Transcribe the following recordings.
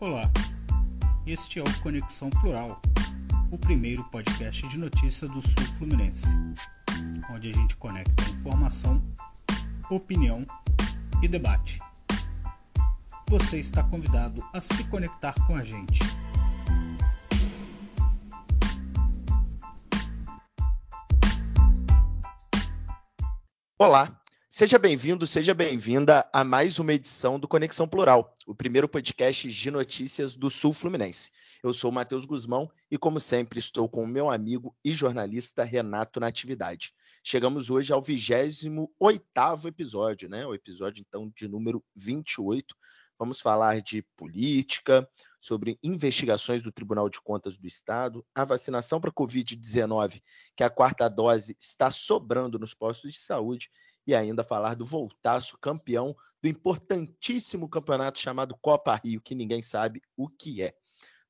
Olá, este é o Conexão Plural, o primeiro podcast de notícia do Sul Fluminense, onde a gente conecta informação, opinião e debate. Você está convidado a se conectar com a gente. Olá, seja bem-vindo, seja bem-vinda a mais uma edição do Conexão Plural, o primeiro podcast de notícias do Sul Fluminense. Eu sou Matheus Guzmão e, como sempre, estou com o meu amigo e jornalista Renato Natividade. Chegamos hoje ao 28º episódio, né? O episódio, então, de número 28. Vamos falar de política, sobre investigações do Tribunal de Contas do Estado, a vacinação para Covid-19, que a quarta dose está sobrando nos postos de saúde, e ainda falar do Voltaço, campeão do importantíssimo campeonato chamado Copa Rio, que ninguém sabe o que é.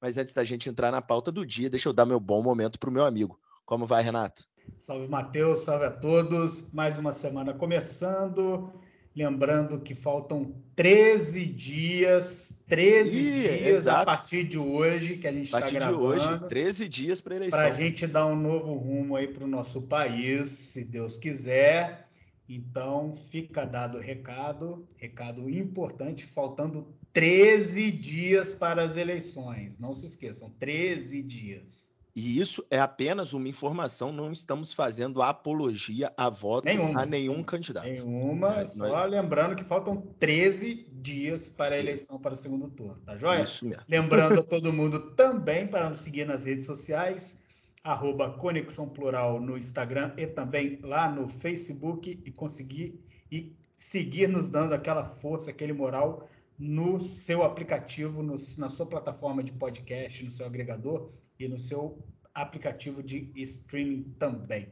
Mas antes da gente entrar na pauta do dia, deixa eu dar meu bom momento para o meu amigo. Como vai, Renato? Salve, Matheus, salve a todos. Mais uma semana começando. Lembrando que faltam 13 dias, 13 Ih, dias exato. a partir de hoje que a gente está gravando. A partir de hoje, 13 dias para eleição. Para a gente dar um novo rumo aí para o nosso país, se Deus quiser. Então, fica dado o recado, recado importante, faltando 13 dias para as eleições. Não se esqueçam, 13 dias. E isso é apenas uma informação, não estamos fazendo apologia a voto nenhuma, a nenhum candidato. Nenhuma, é, só nós... lembrando que faltam 13 dias para a eleição para o segundo turno, tá joia? Isso mesmo. Lembrando a todo mundo também para nos seguir nas redes sociais, arroba Conexão Plural no Instagram e também lá no Facebook e conseguir e seguir nos dando aquela força, aquele moral no seu aplicativo, no, na sua plataforma de podcast, no seu agregador e no seu aplicativo de streaming também.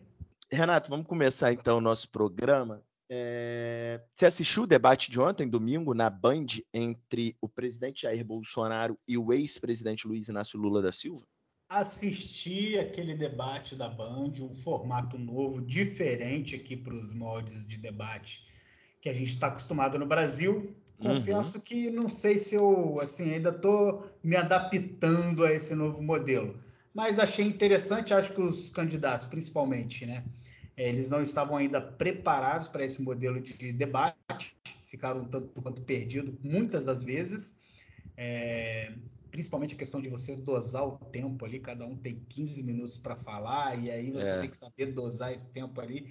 Renato, vamos começar então o nosso programa. É... Você assistiu o debate de ontem, domingo, na Band, entre o presidente Jair Bolsonaro e o ex-presidente Luiz Inácio Lula da Silva? Assisti aquele debate da Band, um formato novo, diferente aqui para os moldes de debate que a gente está acostumado no Brasil. Confesso uhum. que não sei se eu assim ainda estou me adaptando a esse novo modelo, mas achei interessante. Acho que os candidatos, principalmente, né, eles não estavam ainda preparados para esse modelo de debate, ficaram tanto quanto perdidos muitas das vezes. É, principalmente a questão de você dosar o tempo ali, cada um tem 15 minutos para falar, e aí você é. tem que saber dosar esse tempo ali.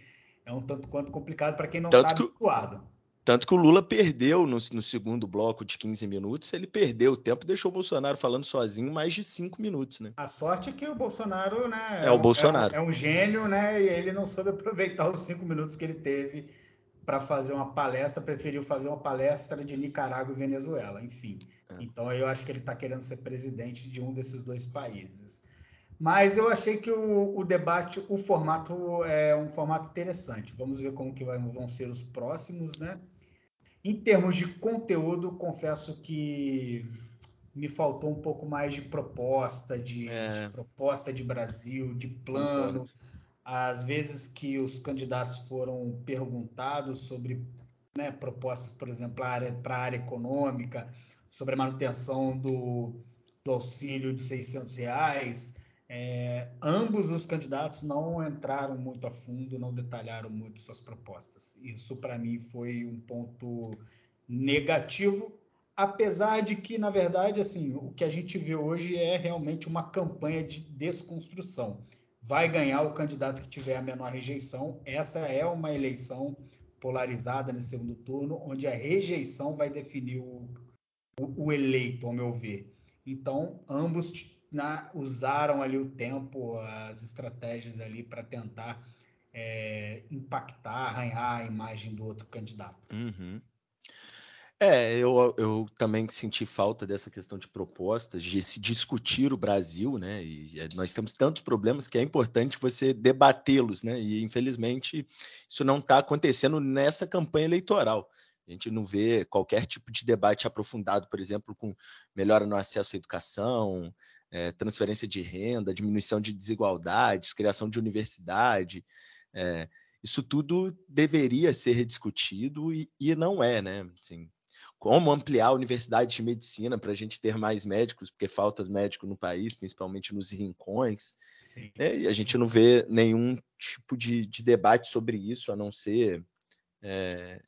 É um tanto quanto complicado para quem não está habituado. Tanto que o Lula perdeu no, no, segundo bloco de 15 minutos, ele perdeu o tempo, deixou o Bolsonaro falando sozinho mais de 5 minutos, né? A sorte é que o Bolsonaro, né? É, é o Bolsonaro. É, é, um gênio, né? E ele não soube aproveitar os 5 minutos que ele teve para fazer uma palestra, preferiu fazer uma palestra de Nicarágua e Venezuela, enfim. É. Então eu acho que ele está querendo ser presidente de um desses dois países. Mas eu achei que o, o, debate, o formato é um formato interessante. Vamos ver como que vão ser os próximos, né? Em termos de conteúdo, confesso que me faltou um pouco mais de proposta, de, é. de proposta de Brasil, de plano. Às vezes que os candidatos foram perguntados sobre né, propostas, por exemplo, para a área econômica, sobre a manutenção do, do auxílio de 600 reais, é, ambos os candidatos não entraram muito a fundo, não detalharam muito suas propostas. Isso, para mim, foi um ponto negativo, apesar de que, na verdade, assim, o que a gente vê hoje é realmente uma campanha de desconstrução. Vai ganhar o candidato que tiver a menor rejeição. Essa é uma eleição polarizada no segundo turno, onde a rejeição vai definir o, o, o eleito, ao meu ver. Então, ambos na, usaram ali o tempo, as estratégias ali para tentar é, impactar, arranhar a imagem do outro candidato. Uhum. É, eu, eu também senti falta dessa questão de propostas, de se discutir o Brasil, né? E é, nós temos tantos problemas que é importante você debatê-los, né? E infelizmente isso não está acontecendo nessa campanha eleitoral. A gente não vê qualquer tipo de debate aprofundado, por exemplo, com melhora no acesso à educação, é, transferência de renda, diminuição de desigualdades, criação de universidade. É, isso tudo deveria ser rediscutido e, e não é, né? Assim, como ampliar a universidade de medicina para a gente ter mais médicos, porque falta médico no país, principalmente nos rincões. Né? E a gente não vê nenhum tipo de, de debate sobre isso, a não ser é,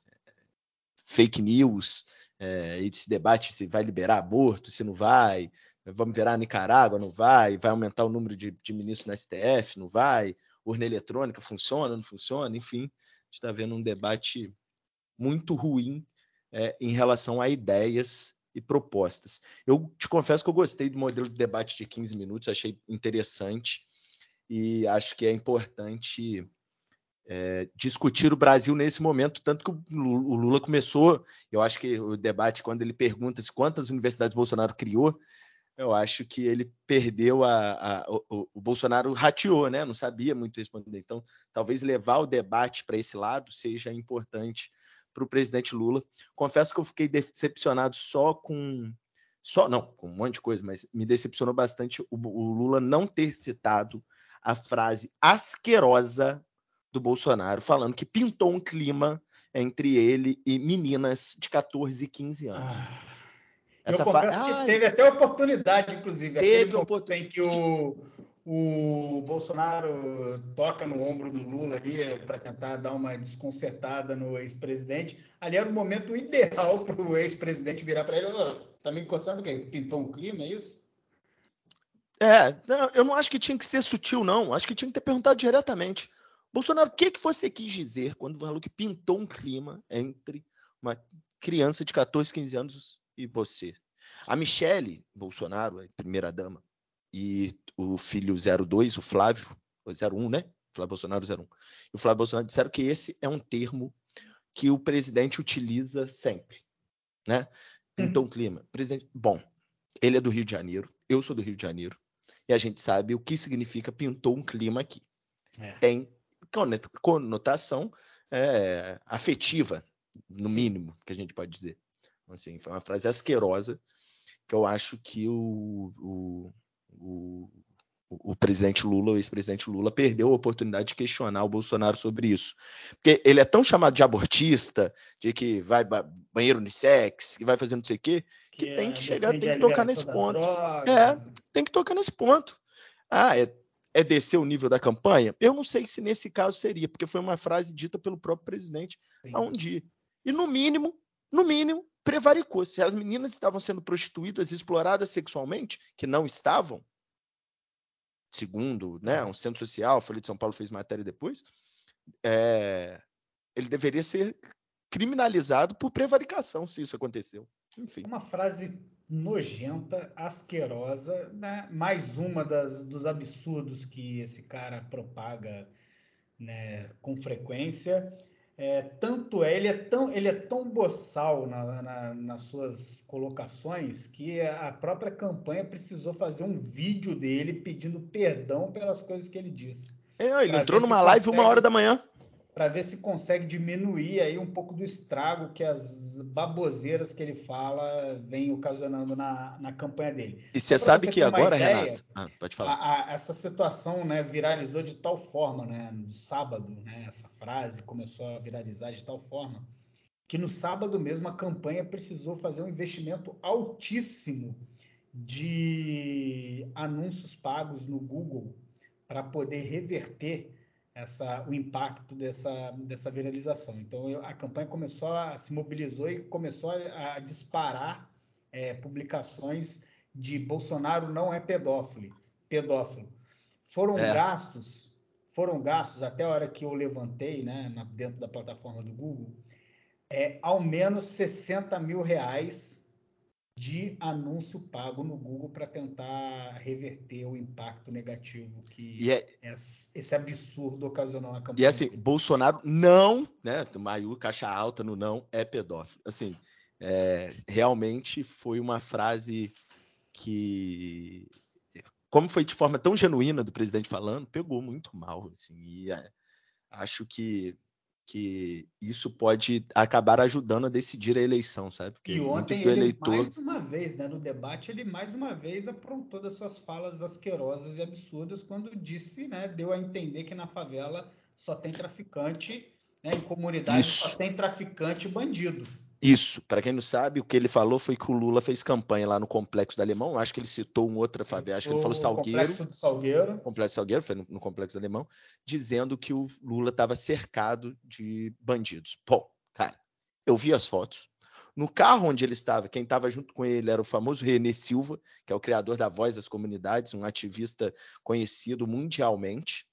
fake news, é, esse debate se vai liberar aborto, se não vai, vamos virar a Nicarágua, não vai, vai aumentar o número de, de ministros na STF, não vai, urna eletrônica funciona, não funciona, enfim, a gente está vendo um debate muito ruim é, em relação a ideias e propostas. Eu te confesso que eu gostei do modelo de debate de 15 minutos, achei interessante e acho que é importante é, discutir o Brasil nesse momento, tanto que o Lula começou, eu acho que o debate, quando ele pergunta se quantas universidades Bolsonaro criou, eu acho que ele perdeu a. a o, o, Bolsonaro rateou, né? Não sabia muito responder. Então, talvez levar o debate para esse lado seja importante para o presidente Lula. Confesso que eu fiquei decepcionado só com. Só, não, com um monte de coisa, mas me decepcionou bastante o, o Lula não ter citado a frase asquerosa do Bolsonaro, falando que pintou um clima entre ele e meninas de 14 e 15 anos. Ah. Essa eu confesso fa... que teve até oportunidade, inclusive. Teve oportunidade. Em que o, o Bolsonaro toca no ombro do Lula ali para tentar dar uma desconcertada no ex-presidente. Ali era o momento ideal para o ex-presidente virar para ele: oh, tá me encostando o quê? Pintou um clima, é isso? É, eu não acho que tinha que ser sutil, não. Acho que tinha que ter perguntado diretamente. Bolsonaro, o que, que você quis dizer quando falou que pintou um clima entre uma criança de 14, 15 anos e você. A Michele Bolsonaro, a primeira dama, e o filho 02, o Flávio, 01, né? Flávio Bolsonaro 01. E o Flávio Bolsonaro disseram que esse é um termo que o presidente utiliza sempre, né? Então, uhum. clima. Presidente, bom, ele é do Rio de Janeiro, eu sou do Rio de Janeiro, e a gente sabe o que significa pintou um clima aqui. É. Tem conotação é, afetiva, no Sim. mínimo, que a gente pode dizer. Assim, foi uma frase asquerosa que eu acho que o, o, o, o presidente Lula, o ex-presidente Lula, perdeu a oportunidade de questionar o Bolsonaro sobre isso. Porque ele é tão chamado de abortista, de que vai banheiro unissex, que vai fazer não sei o quê, que, que tem que chegar, tem que tocar nesse ponto. É, tem que tocar nesse ponto. Ah, é, é descer o nível da campanha? Eu não sei se nesse caso seria, porque foi uma frase dita pelo próprio presidente Sim. há um dia. E no mínimo, no mínimo, prevaricou. Se as meninas estavam sendo prostituídas, exploradas sexualmente, que não estavam, segundo né, um centro social, a Folha de São Paulo fez matéria depois, é, ele deveria ser criminalizado por prevaricação, se isso aconteceu. Enfim. Uma frase nojenta, asquerosa, né? mais uma das, dos absurdos que esse cara propaga né, com frequência. É, tanto é, ele é tão, ele é tão boçal na, na, nas suas colocações que a própria campanha precisou fazer um vídeo dele pedindo perdão pelas coisas que ele disse. É, ele entrou numa live consegue, uma hora da manhã. Para ver se consegue diminuir aí um pouco do estrago que as baboseiras que ele fala vem ocasionando na, na campanha dele. E você sabe que agora, ideia, Renato, ah, pode falar. A, a, essa situação né, viralizou de tal forma, né, no sábado, né, essa frase começou a viralizar de tal forma que no sábado mesmo a campanha precisou fazer um investimento altíssimo de anúncios pagos no Google para poder reverter essa, o impacto dessa, dessa viralização. Então eu, a campanha começou a se mobilizou e começou a, a disparar é, publicações de Bolsonaro não é pedófilo. pedófilo. Foram é. gastos, foram gastos até a hora que eu levantei, né, na, dentro da plataforma do Google, é, ao menos 60 mil reais de anúncio pago no Google para tentar reverter o impacto negativo que é, esse absurdo ocasionou na campanha. E assim, Bolsonaro não, né, Maiu, caixa alta no não, é pedófilo. Assim, é, realmente foi uma frase que, como foi de forma tão genuína do presidente falando, pegou muito mal. Assim, e é, acho que que isso pode acabar ajudando a decidir a eleição, sabe? Porque e ontem ele eleitor... mais uma vez, né, no debate, ele mais uma vez aprontou das suas falas asquerosas e absurdas quando disse, né, deu a entender que na favela só tem traficante, né, em comunidade isso. só tem traficante e bandido. Isso, para quem não sabe, o que ele falou foi que o Lula fez campanha lá no Complexo do Alemão. Acho que ele citou um outra favela, acho que ele falou Salgueiro. Complexo do Salgueiro. Complexo Salgueiro, foi no, no Complexo do Alemão, dizendo que o Lula estava cercado de bandidos. Pô, cara, eu vi as fotos. No carro onde ele estava, quem estava junto com ele era o famoso René Silva, que é o criador da Voz das Comunidades, um ativista conhecido mundialmente.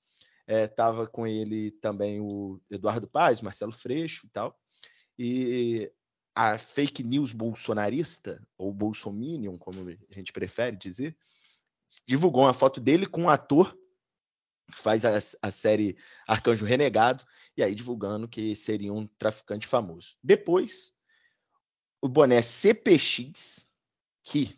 Estava é, com ele também o Eduardo Paz, Marcelo Freixo e tal. E a fake news bolsonarista, ou bolsominion, como a gente prefere dizer, divulgou uma foto dele com um ator que faz a, a, série Arcanjo Renegado, e aí divulgando que seria um traficante famoso. Depois, o boné CPX, que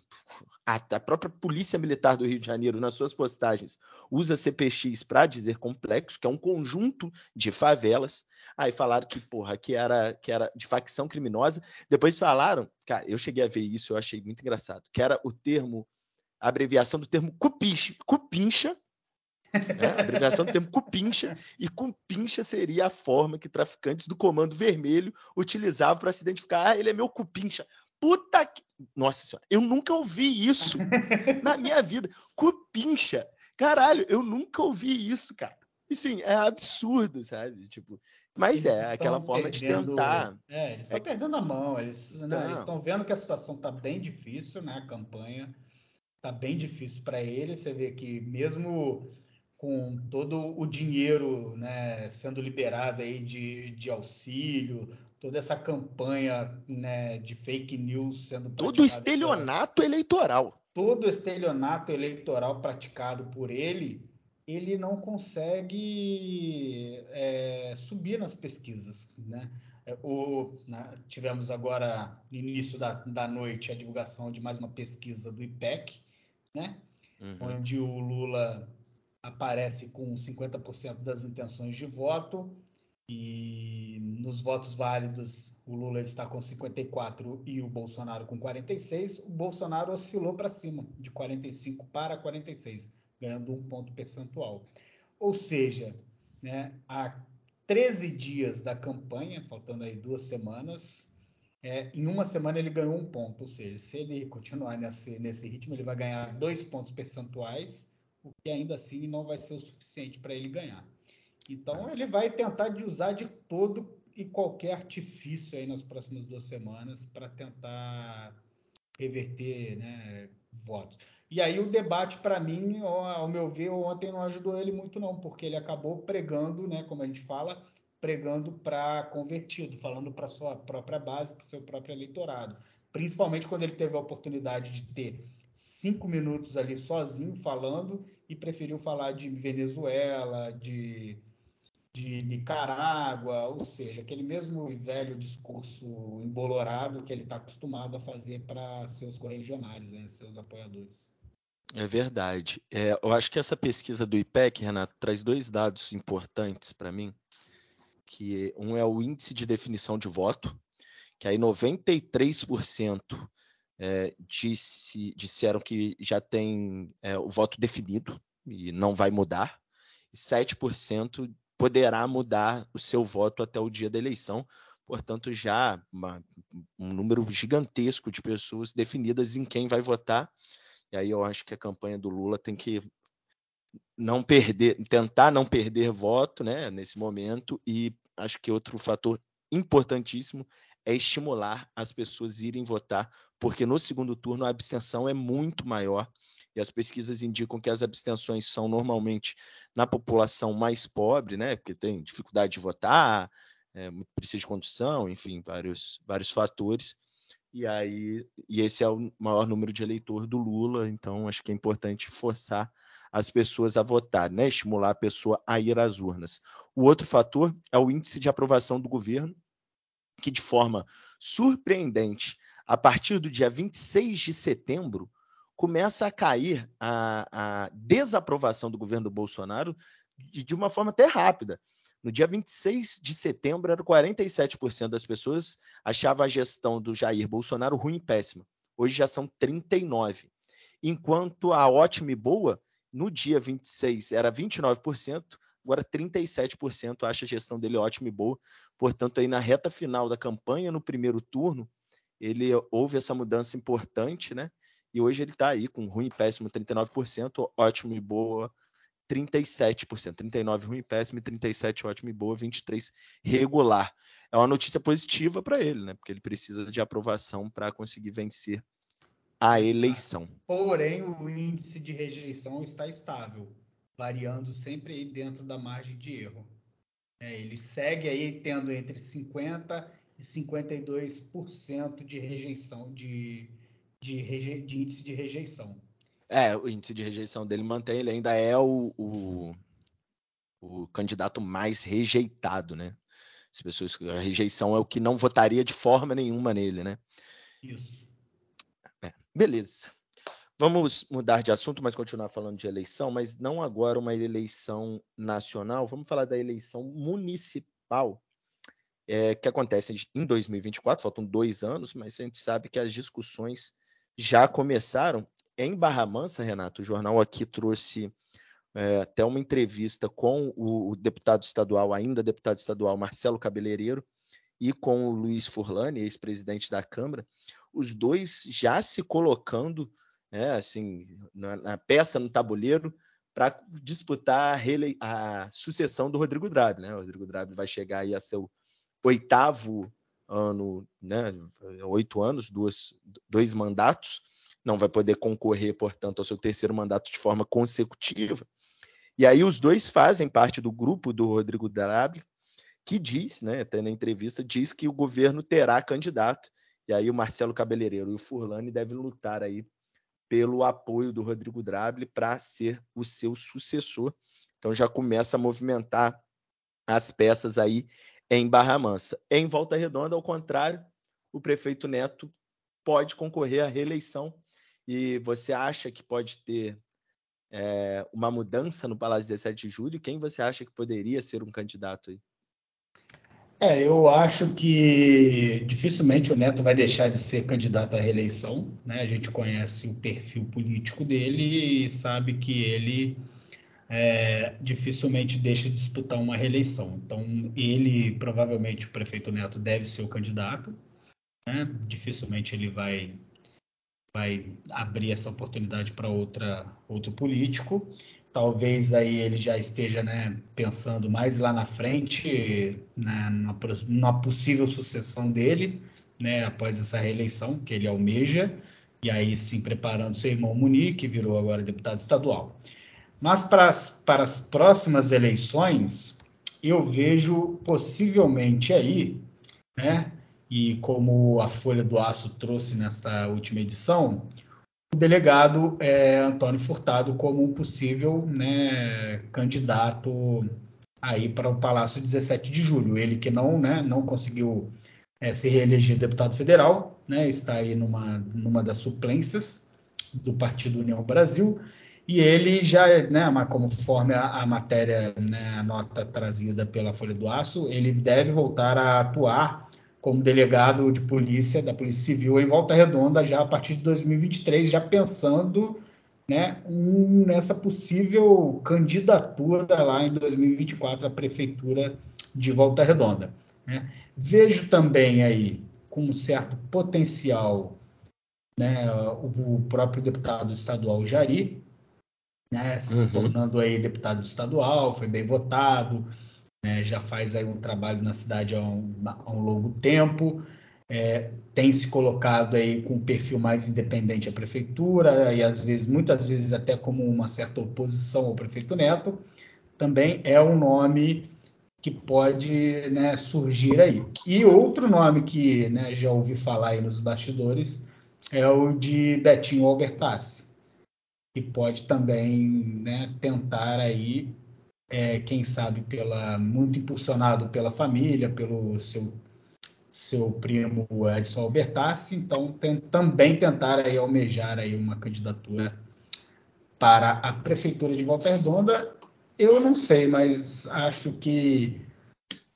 a, a, própria Polícia Militar do Rio de Janeiro, nas suas postagens, usa CPX para dizer complexo, que é um conjunto de favelas. Aí falaram que, porra, que era, que era de facção criminosa. Depois falaram, cara, eu cheguei a ver isso, eu achei muito engraçado, que era o termo, a abreviação do termo cupincha, cupincha né? A abreviação do termo cupincha, e cupincha seria a forma que traficantes do Comando Vermelho utilizavam para se identificar. Ah, ele é meu cupincha. Puta que. Nossa senhora, eu nunca ouvi isso na minha vida. Cupincha. Caralho, eu nunca ouvi isso, cara. E sim, é absurdo, sabe? Tipo, mas eles é aquela forma perdendo, de tentar. É, eles estão é... perdendo a mão. Eles né, estão vendo que a situação está bem difícil, né? A campanha está bem difícil para eles. Você vê que mesmo com todo o dinheiro né, sendo liberado aí de, de auxílio, toda essa campanha né, de fake news sendo todo estelionato eleitoral. Todo estelionato eleitoral praticado por ele ele não consegue é, subir nas pesquisas né? É, o, né, tivemos agora no início da, da noite a divulgação de mais uma pesquisa do IPEC né? Uhum. onde o Lula aparece com 50% das intenções de voto e nos votos válidos o Lula está com 54 e o Bolsonaro com 46. O Bolsonaro oscilou para cima, de 45 para 46, ganhando um ponto percentual. Ou seja, né, há 13 dias da campanha, faltando aí duas semanas, é, em uma semana ele ganhou um ponto. Ou seja, se ele continuar nesse, nesse ritmo, ele vai ganhar dois pontos percentuais, o que ainda assim não vai ser o suficiente para ele ganhar. Então ele vai tentar de usar de todo e qualquer artifício aí nas próximas duas semanas para tentar reverter né, votos. E aí o debate, para mim, ao meu ver, ontem não ajudou ele muito não, porque ele acabou pregando, né, como a gente fala, pregando para convertido, falando para sua própria base, para o seu próprio eleitorado. Principalmente quando ele teve a oportunidade de ter cinco minutos ali sozinho falando e preferiu falar de Venezuela, de de Nicarágua, ou seja, aquele mesmo velho discurso embolorado que ele está acostumado a fazer para seus correligionários, né, seus apoiadores. É verdade. É, eu acho que essa pesquisa do IPEC, Renato, traz dois dados importantes para mim, que um é o índice de definição de voto, que aí 93% é, disse, disseram que já tem é, o voto definido e não vai mudar, e 7% poderá mudar o seu voto até o dia da eleição. Portanto, já uma, um número gigantesco de pessoas definidas em quem vai votar. E aí eu acho que a campanha do Lula tem que não perder, tentar não perder voto, né, nesse momento. E acho que outro fator importantíssimo é estimular as pessoas irem votar, porque no segundo turno a abstenção é muito maior e as pesquisas indicam que as abstenções são normalmente na população mais pobre, né, porque tem dificuldade de votar, é, precisa de condução, enfim, vários, vários fatores. E aí, e esse é o maior número de eleitor do Lula, então acho que é importante forçar as pessoas a votar, né, estimular a pessoa a ir às urnas. O outro fator é o índice de aprovação do governo, que de forma surpreendente, a partir do dia 26 de setembro, começa a cair a, a desaprovação do governo Bolsonaro de, de, uma forma até rápida. No dia 26 de setembro, era 47% das pessoas achavam a gestão do Jair Bolsonaro ruim e péssima. Hoje já são 39%. Enquanto a ótima e boa, no dia 26 era 29%, Agora 37% acha a gestão dele ótima e boa. Portanto, aí na reta final da campanha, no primeiro turno, ele houve essa mudança importante, né? E hoje ele está aí com ruim e péssimo 39%, ótimo e boa 37%, 39 ruim e péssimo, 37 ótimo e boa, 23 regular. É uma notícia positiva para ele, né? Porque ele precisa de aprovação para conseguir vencer a eleição. Porém, o índice de rejeição está estável, variando sempre aí dentro da margem de erro. É, ele segue aí tendo entre 50 e 52% de rejeição de, de, reje, de, índice de rejeição. É, o índice de rejeição dele mantém, ele ainda é o, o, o candidato mais rejeitado, né? As pessoas, a rejeição é o que não votaria de forma nenhuma nele, né? Isso. É, beleza. Vamos mudar de assunto, mas continuar falando de eleição, mas não agora uma eleição nacional. Vamos falar da eleição municipal é, que acontece em 2024. Faltam dois anos, mas a gente sabe que as discussões já começaram. Em Barra Mansa, Renato, o jornal aqui trouxe é, até uma entrevista com o, o, deputado estadual, ainda deputado estadual Marcelo Cabeleireiro, e com o Luiz Furlani, ex-presidente da Câmara, os dois já se colocando né, assim, na, na, peça no tabuleiro para disputar a, a, sucessão do Rodrigo Drabe. Né? O Rodrigo Drabe vai chegar aí a seu oitavo ano, né, oito anos, duas, dois mandatos, não vai poder concorrer, portanto, ao seu terceiro mandato de forma consecutiva. E aí os dois fazem parte do grupo do Rodrigo Drabe, que diz, né, até na entrevista, diz que o governo terá candidato. E aí o Marcelo Cabeleireiro e o Furlani devem lutar aí pelo apoio do Rodrigo Drabe para ser o seu sucessor. Então já começa a movimentar as peças aí em Barra Mansa. Em Volta Redonda, ao contrário, o prefeito Neto pode concorrer à reeleição e você acha que pode ter é, uma mudança no Palácio 17 de Julho? Quem você acha que poderia ser um candidato aí? É, eu acho que dificilmente o Neto vai deixar de ser candidato à reeleição. Né? A gente conhece o perfil político dele e sabe que ele é, dificilmente deixa de disputar uma reeleição. Então, ele, provavelmente, o prefeito Neto deve ser o candidato. Né? Dificilmente ele vai vai abrir essa oportunidade para outro político. Talvez aí ele já esteja né, pensando mais lá na frente, né, na, na possível sucessão dele, né, após essa reeleição que ele almeja, e aí sim preparando seu irmão Munique, que virou agora deputado estadual. Mas para as, para as próximas eleições, eu vejo possivelmente aí, né, e como a Folha do Aço trouxe nesta última edição, o delegado é, Antônio Furtado como um possível né, candidato aí para o Palácio 17 de julho. Ele que não, né, não conseguiu é, se reeleger deputado federal, né, está aí numa, numa das suplências do Partido União Brasil, e ele já, né, conforme a, a matéria, né, a nota trazida pela Folha do Aço, ele deve voltar a atuar como delegado de polícia da Polícia Civil em Volta Redonda já a partir de 2023, já pensando né, um, nessa possível candidatura lá em 2024 à prefeitura de Volta Redonda. Né. Vejo também aí com um certo potencial né, o, próprio deputado estadual Jari, né, se uhum. tornando aí deputado estadual, foi bem votado, né, já faz aí um trabalho na cidade há um, há um longo tempo, é, tem se colocado aí com um perfil mais independente à prefeitura e às vezes, muitas vezes até como uma certa oposição ao prefeito Neto, também é um nome que pode né, surgir aí. E outro nome que né, já ouvi falar aí nos bastidores é o de Betinho Albertassi, que pode também né, tentar aí é, quem sabe pela muito impulsionado pela família, pelo seu seu primo Edson Albertassi, então tem, também tentar aí almejar aí uma candidatura para a prefeitura de Volta Redonda. Eu não sei, mas acho que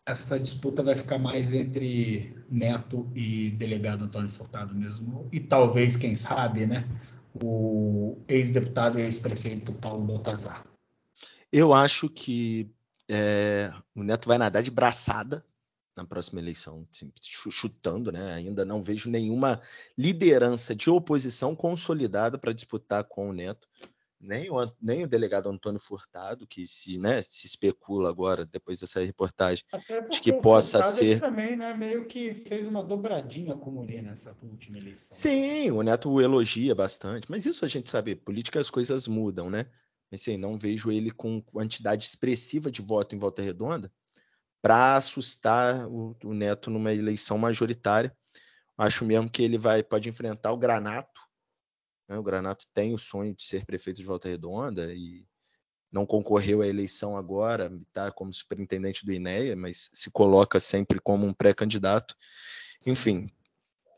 essa disputa vai ficar mais entre Neto e delegado Antônio Furtado mesmo, e talvez, quem sabe, né, o ex-deputado e ex-prefeito Paulo Baltazar. Eu acho que é, o Neto vai nadar de braçada na próxima eleição, assim, chutando, né? Ainda não vejo nenhuma liderança de oposição consolidada para disputar com o Neto nem o, nem o delegado Antônio Furtado, que se, né, se especula agora, depois dessa reportagem, de que possa ser. também né, meio que fez uma dobradinha com o Moreira nessa última eleição. Sim, o Neto o elogia bastante, mas isso a gente sabe, política as coisas mudam, né? Mas assim, não vejo ele com quantidade expressiva de voto em volta redonda para assustar o, o Neto numa eleição majoritária. Acho mesmo que ele vai pode enfrentar o Granato, né? O Granato tem o sonho de ser prefeito de Volta Redonda e não concorreu à eleição agora, está como superintendente do INEA, mas se coloca sempre como um pré-candidato. Enfim,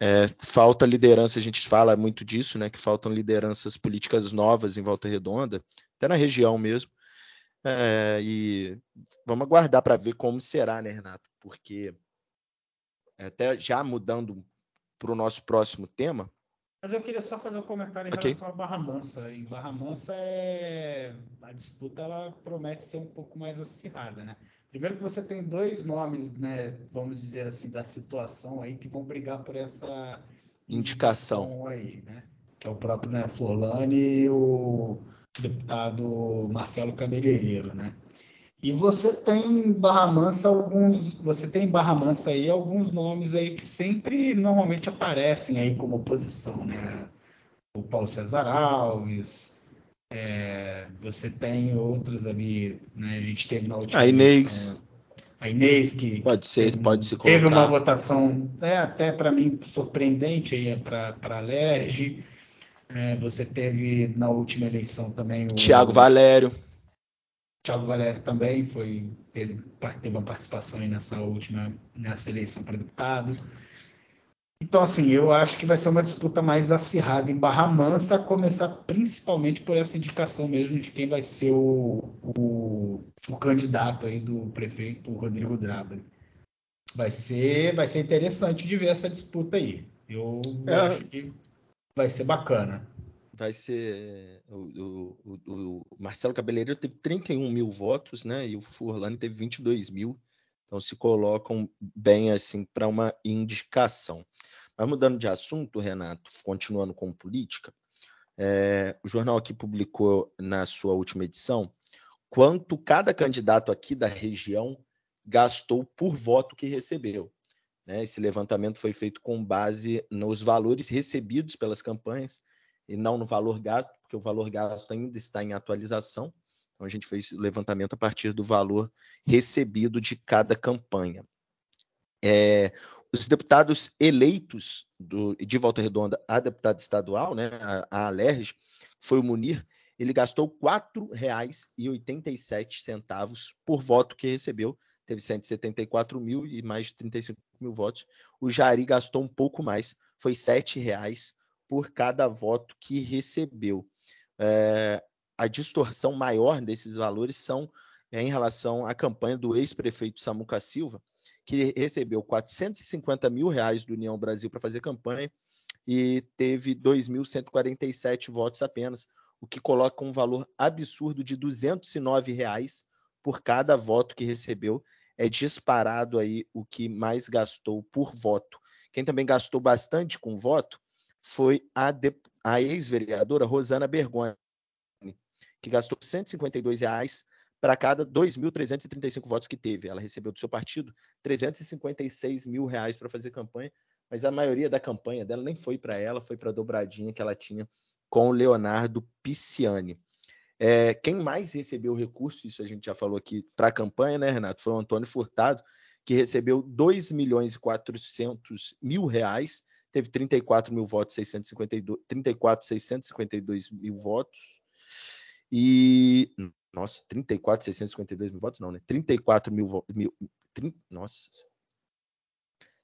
é, falta liderança, a gente fala muito disso, né? Que faltam lideranças políticas novas em Volta Redonda, até na região mesmo. É, e vamos aguardar para ver como será, né, Renato? Porque até já mudando para o nosso próximo tema, mas eu queria só fazer um comentário em okay. relação à Barra Mansa. Em Barra Mansa, é... a disputa ela promete ser um pouco mais acirrada, né? Primeiro que você tem dois nomes, né, vamos dizer assim, da situação aí que vão brigar por essa indicação, aí, né? Que é o próprio né, Forlani e o deputado Marcelo Cabeleireiro, né? E você tem em Barra Mansa alguns, você tem em Barra Mansa aí alguns nomes aí que sempre normalmente aparecem aí como oposição, né? O Paulo César Alves, é, você tem outros ali, né? A gente teve na última a Inês, a Inês que pode ser, teve, pode se colocar. teve uma votação é, até para mim surpreendente aí para para a Lerge. É, você teve na última eleição também o Tiago Valério. Thiago Valério também foi teve, teve uma participação nessa última nessa eleição para deputado. Então, assim, eu acho que vai ser uma disputa mais acirrada em Barra Mansa, a começar principalmente por essa indicação mesmo de quem vai ser o, o, o candidato aí do prefeito Rodrigo Draba. Vai ser, vai ser interessante de ver essa disputa aí. Eu é. acho que vai ser bacana vai ser. O, o, o, Marcelo Cabeleireiro teve 31 mil votos, né? E o Furlani teve 22 mil. Então se colocam bem assim para uma indicação. Mas mudando de assunto, Renato, continuando com política, é, o jornal aqui publicou na sua última edição quanto cada candidato aqui da região gastou por voto que recebeu. Né? Esse levantamento foi feito com base nos valores recebidos pelas campanhas e não no valor gasto, porque o valor gasto ainda está em atualização. Então a gente fez o levantamento a partir do valor recebido de cada campanha. É, os deputados eleitos do, de Volta Redonda a deputado estadual, né, a, a Alerj, foi o Munir, ele gastou R$ 4,87 por voto que recebeu, teve 174 mil e mais de 35 mil votos. O Jari gastou um pouco mais, foi R$ 7,00 por cada voto que recebeu. É, a distorção maior desses valores são é, em relação à campanha do ex-prefeito Samuca Silva, que recebeu 450 mil reais do União Brasil para fazer campanha e teve 2.147 votos apenas, o que coloca um valor absurdo de 209 reais por cada voto que recebeu. É disparado aí o que mais gastou por voto. Quem também gastou bastante com voto foi a, a ex-vereadora Rosana Bergoni, que gastou 152 reais para cada 2.335 votos que teve. Ela recebeu do seu partido 356 mil reais para fazer campanha, mas a maioria da campanha dela nem foi para ela, foi para a dobradinha que ela tinha com o Leonardo Pisciani. É, quem mais recebeu recurso, isso a gente já falou aqui, para a campanha, né, Renato? Foi o Antônio Furtado, que recebeu 2 milhões e 400 mil reais teve 34 mil votos, 652, 34, 652 mil votos. E. Nossa, 34, 652 mil votos, não, né? 34 mil votos. Nossa.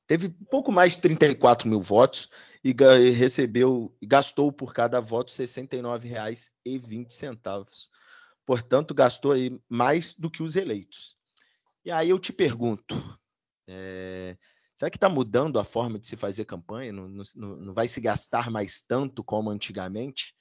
Teve pouco mais de 34 mil votos e recebeu, gastou por cada voto R$ 69,20. Portanto, gastou aí mais do que os eleitos. E aí eu te pergunto, é, Será que está mudando a forma de se fazer campanha? Não, não, não, vai se gastar mais tanto como antigamente?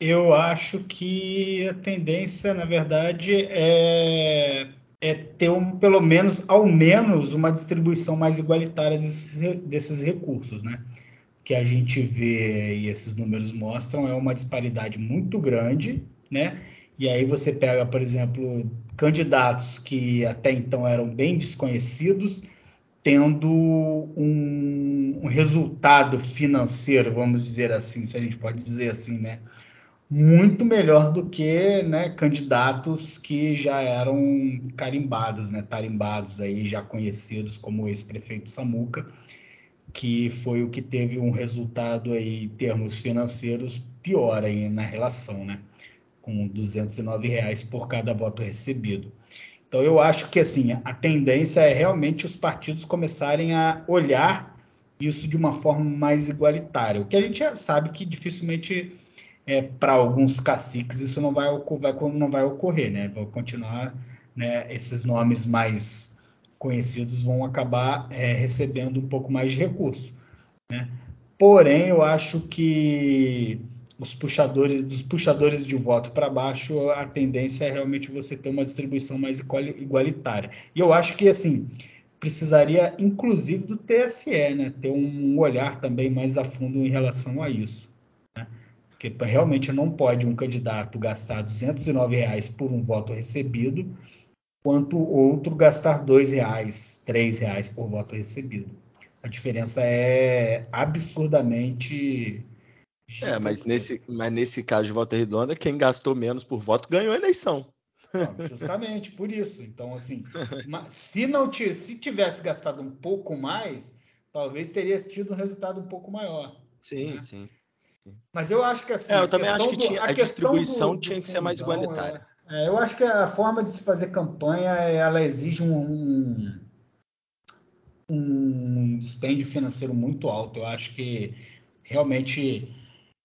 Eu acho que a tendência, na verdade, é, é ter um, pelo menos, ao menos, uma distribuição mais igualitária desses, desses recursos, né? que a gente vê e esses números mostram é uma disparidade muito grande, né? E aí você pega, por exemplo, candidatos que até então eram bem desconhecidos, tendo um, um resultado financeiro, vamos dizer assim, se a gente pode dizer assim, né? Muito melhor do que né, candidatos que já eram carimbados, né, tarimbados aí, já conhecidos como o ex-prefeito Samuca, que foi o que teve um resultado aí em termos financeiros pior aí na relação, né? Com 209 reais por cada voto recebido. Então eu acho que assim a tendência é realmente os partidos começarem a olhar isso de uma forma mais igualitária. O que a gente já sabe que dificilmente é, para alguns caciques isso não vai, vai, não vai ocorrer, né? Vão continuar né, esses nomes mais conhecidos vão acabar é, recebendo um pouco mais de recurso. Né? Porém, eu acho que os puxadores, dos puxadores de voto para baixo, a tendência é realmente você ter uma distribuição mais igualitária. E eu acho que assim precisaria, inclusive, do TSE, né? ter um olhar também mais a fundo em relação a isso. Né? Porque realmente não pode um candidato gastar 209 reais por um voto recebido quanto outro gastar dois reais, três reais por voto recebido. A diferença é absurdamente. É, mas nesse, mas nesse caso de volta redonda, quem gastou menos por voto ganhou a eleição. Não, justamente por isso. Então, assim, se não se tivesse gastado um pouco mais, talvez teria tido um resultado um pouco maior. Sim, né? sim. Mas eu acho que assim. É, eu também acho que do, tinha, a, a distribuição do, do tinha que ser mais igualitária. É, é, eu acho que a forma de se fazer campanha ela exige um, um, um dispêndio financeiro muito alto. Eu acho que realmente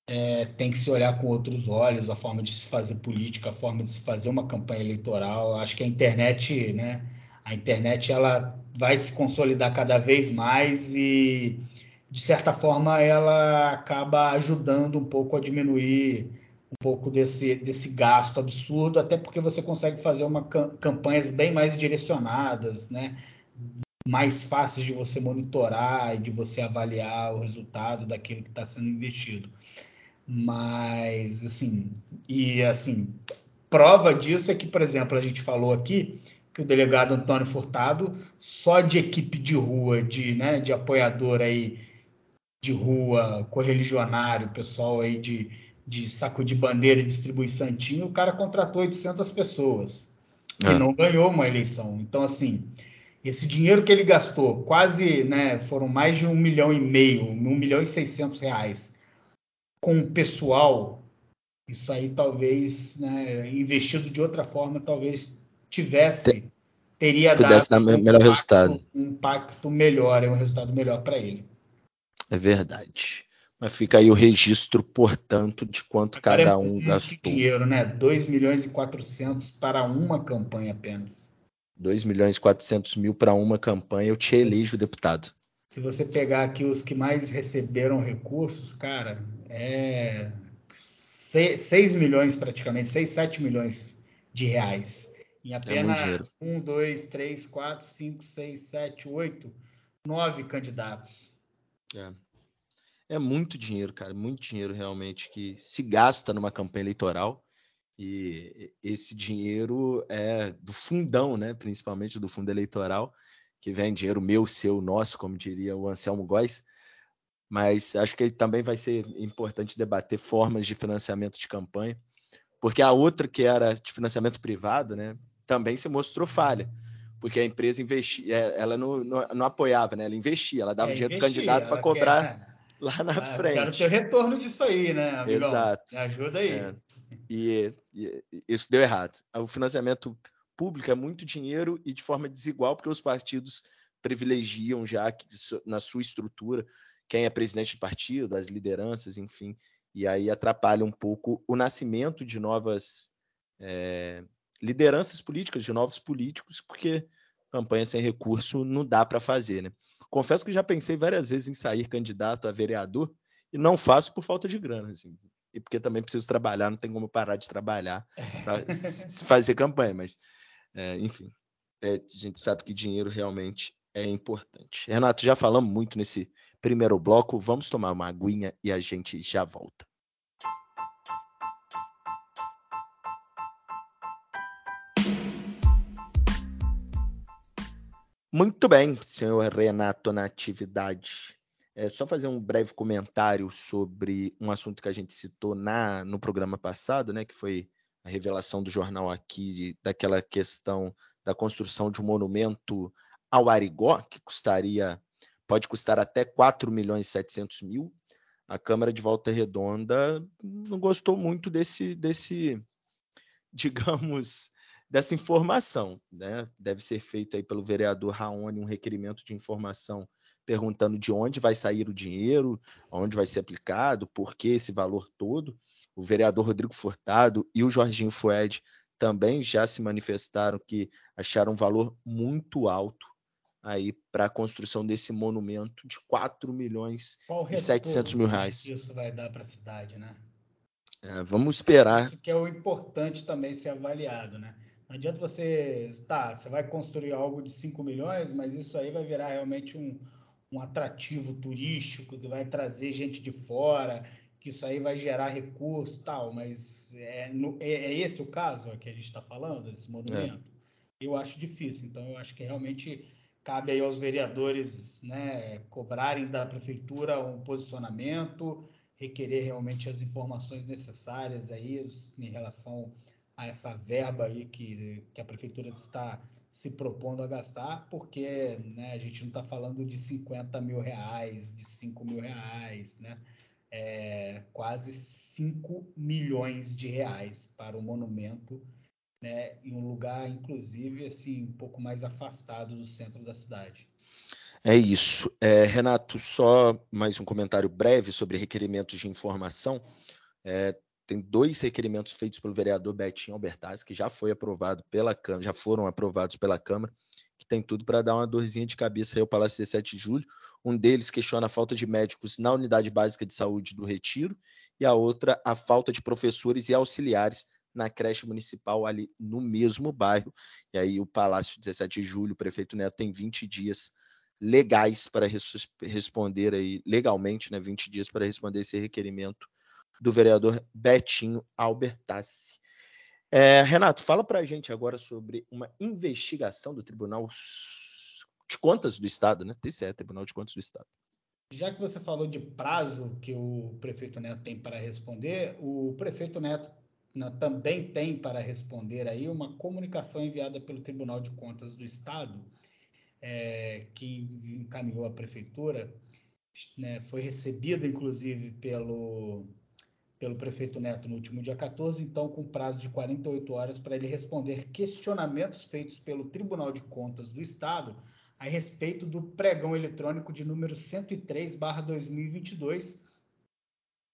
é, tem que se olhar com outros olhos a forma de se fazer política, a forma de se fazer uma campanha eleitoral. Acho que a internet, né? A internet ela vai se consolidar cada vez mais e de certa forma ela acaba ajudando um pouco a diminuir um pouco desse, desse gasto absurdo, até porque você consegue fazer uma campanhas bem mais direcionadas, né? mais fáceis de você monitorar e de você avaliar o resultado daquilo que está sendo investido. Mas, assim, e assim, prova disso é que, por exemplo, a gente falou aqui que o delegado Antônio Furtado, só de equipe de rua, de, né, de apoiador aí de rua, correligionário, pessoal aí de, de saco de bandeira e distribui santinho, o cara contratou 800 pessoas e é. não ganhou uma eleição. Então, assim, esse dinheiro que ele gastou, quase, né, foram mais de um milhão e meio, um milhão e seiscentos reais com o pessoal, isso aí talvez, né, investido de outra forma, talvez tivesse, teria Pudesse dado um melhor impacto, resultado. um impacto melhor, um resultado melhor para ele. É verdade. Mas fica aí o registro, portanto, de quanto Agora cada é um gastou. dinheiro, né? 2 milhões e 400 para uma campanha apenas. 2 milhões e 400 mil para uma campanha, eu te elejo deputado. Se você pegar aqui os que mais receberam recursos, cara, é 6 milhões praticamente, 6, 7 milhões de reais. Em é apenas é 1, 2, 3, 4, 5, 6, 7, 8, 9 candidatos. É. É muito dinheiro, cara, muito dinheiro realmente que se gasta numa campanha eleitoral. E esse dinheiro é do fundão, né? Principalmente do fundo eleitoral, que vem dinheiro meu, seu, nosso, como diria o Anselmo Góes. Mas acho que também vai ser importante debater formas de financiamento de campanha, porque a outra que era de financiamento privado, né, também se mostrou falha porque a empresa investia, é, ela não, não, não, apoiava, né? Ela investia, ela dava é, dinheiro para candidato para cobrar quer, lá na frente. Quero ter retorno disso aí, né, amigão? Exato. Me ajuda aí. É. E, e, isso deu errado. O financiamento público é muito dinheiro e de forma desigual, porque os partidos privilegiam já na sua estrutura quem é presidente do partido, as lideranças, enfim, e aí atrapalha um pouco o nascimento de novas é, lideranças políticas, de novos políticos, porque campanha sem recurso não dá para fazer, né? Confesso que já pensei várias vezes em sair candidato a vereador e não faço por falta de grana, assim. e porque também preciso trabalhar, não tem como parar de trabalhar para fazer campanha, mas é, enfim, é, a gente sabe que dinheiro realmente é importante. Renato, já falamos muito nesse primeiro bloco, vamos tomar uma aguinha e a gente já volta. Muito bem, senhor Renato Natividade. É só fazer um breve comentário sobre um assunto que a gente citou na, no programa passado, né, que foi a revelação do jornal aqui daquela questão da construção de um monumento ao Arigó, que custaria, pode custar até 4 milhões e 700 mil. A Câmara de Volta Redonda não gostou muito desse, desse digamos, dessa informação. Né? Deve ser feito aí pelo vereador Raoni um requerimento de informação perguntando de onde vai sair o dinheiro, onde vai ser aplicado, por que esse valor todo. O vereador Rodrigo Furtado e o Jorginho Fued também já se manifestaram que acharam um valor muito alto aí para a construção desse monumento de 4 milhões Qual e 700 mil reais. Isso vai dar para a cidade, né? É, vamos esperar. Isso que é o importante também ser avaliado, né? Não adianta você, tá, você vai construir algo de 5 milhões, mas isso aí vai virar realmente um, um atrativo turístico, que vai trazer gente de fora, que isso aí vai gerar recurso tal, mas é, é, é esse o caso que a gente está falando, esse monumento? É. Eu acho difícil, então eu acho que realmente cabe aí aos vereadores né, cobrarem da prefeitura um posicionamento, requerer realmente as informações necessárias aí em relação a essa verba aí que, que a prefeitura está se propondo a gastar, porque né, a gente não está falando de 50 mil reais, de 5 mil reais, né? É, quase 5 milhões de reais para o monumento, né, em um lugar, inclusive, assim, um pouco mais afastado do centro da cidade. É isso. É, Renato, só mais um comentário breve sobre requerimentos de informação. É, tem dois requerimentos feitos pelo vereador Betinho Albertaz, que já foi aprovado pela Câmara, já foram aprovados pela Câmara, que tem tudo para dar uma dorzinha de cabeça aí ao Palácio 17 de Julho. Um deles questiona a falta de médicos na unidade básica de saúde do Retiro, e a outra a falta de professores e auxiliares na creche municipal ali no mesmo bairro. E aí o Palácio 17 de Julho, o prefeito Neto tem 20 dias legais para res responder aí, legalmente, né, 20 dias para responder esse requerimento do vereador Betinho Albertassi. É, Renato, fala para a gente agora sobre uma investigação do Tribunal de Contas do Estado, né? TCE, Tribunal de Contas do Estado. Já que você falou de prazo que o prefeito Neto tem para responder, o prefeito Neto né, também tem para responder aí uma comunicação enviada pelo Tribunal de Contas do Estado, é, que encaminhou a prefeitura, né, foi recebido inclusive pelo pelo prefeito Neto no último dia 14, então com prazo de 48 horas para ele responder questionamentos feitos pelo Tribunal de Contas do Estado a respeito do pregão eletrônico de número 103/2022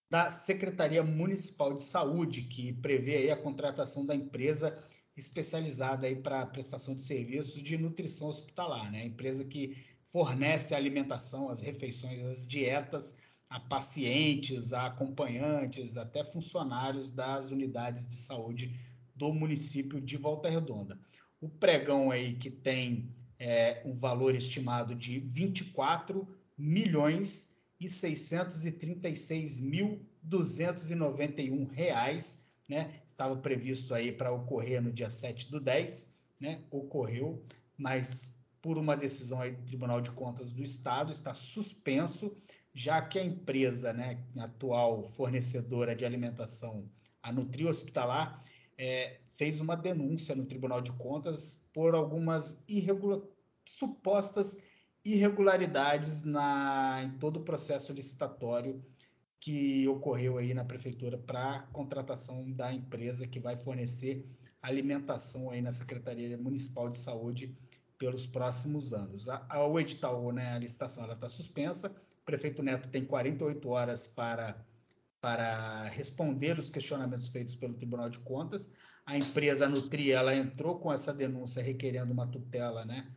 da Secretaria Municipal de Saúde, que prevê a contratação da empresa especializada aí para prestação de serviços de nutrição hospitalar, né? A empresa que fornece a alimentação, as refeições, as dietas a pacientes, a acompanhantes, até funcionários das unidades de saúde do município de Volta Redonda. O pregão aí que tem é, um valor estimado de 24 milhões e 636 mil 291 reais, né? Estava previsto aí para ocorrer no dia 7 do 10, né? Ocorreu, mas por uma decisão aí do Tribunal de Contas do Estado está suspenso já que a empresa, né, atual fornecedora de alimentação, a Nutri Hospitalar, é, fez uma denúncia no Tribunal de Contas por algumas irregula supostas irregularidades na, em todo o processo licitatório que ocorreu aí na prefeitura para contratação da empresa que vai fornecer alimentação aí na Secretaria Municipal de Saúde pelos próximos anos. A, a, o edital, né, a licitação, está suspensa prefeito Neto tem 48 horas para, para responder os questionamentos feitos pelo Tribunal de Contas. A empresa Nutri ela entrou com essa denúncia requerendo uma tutela né,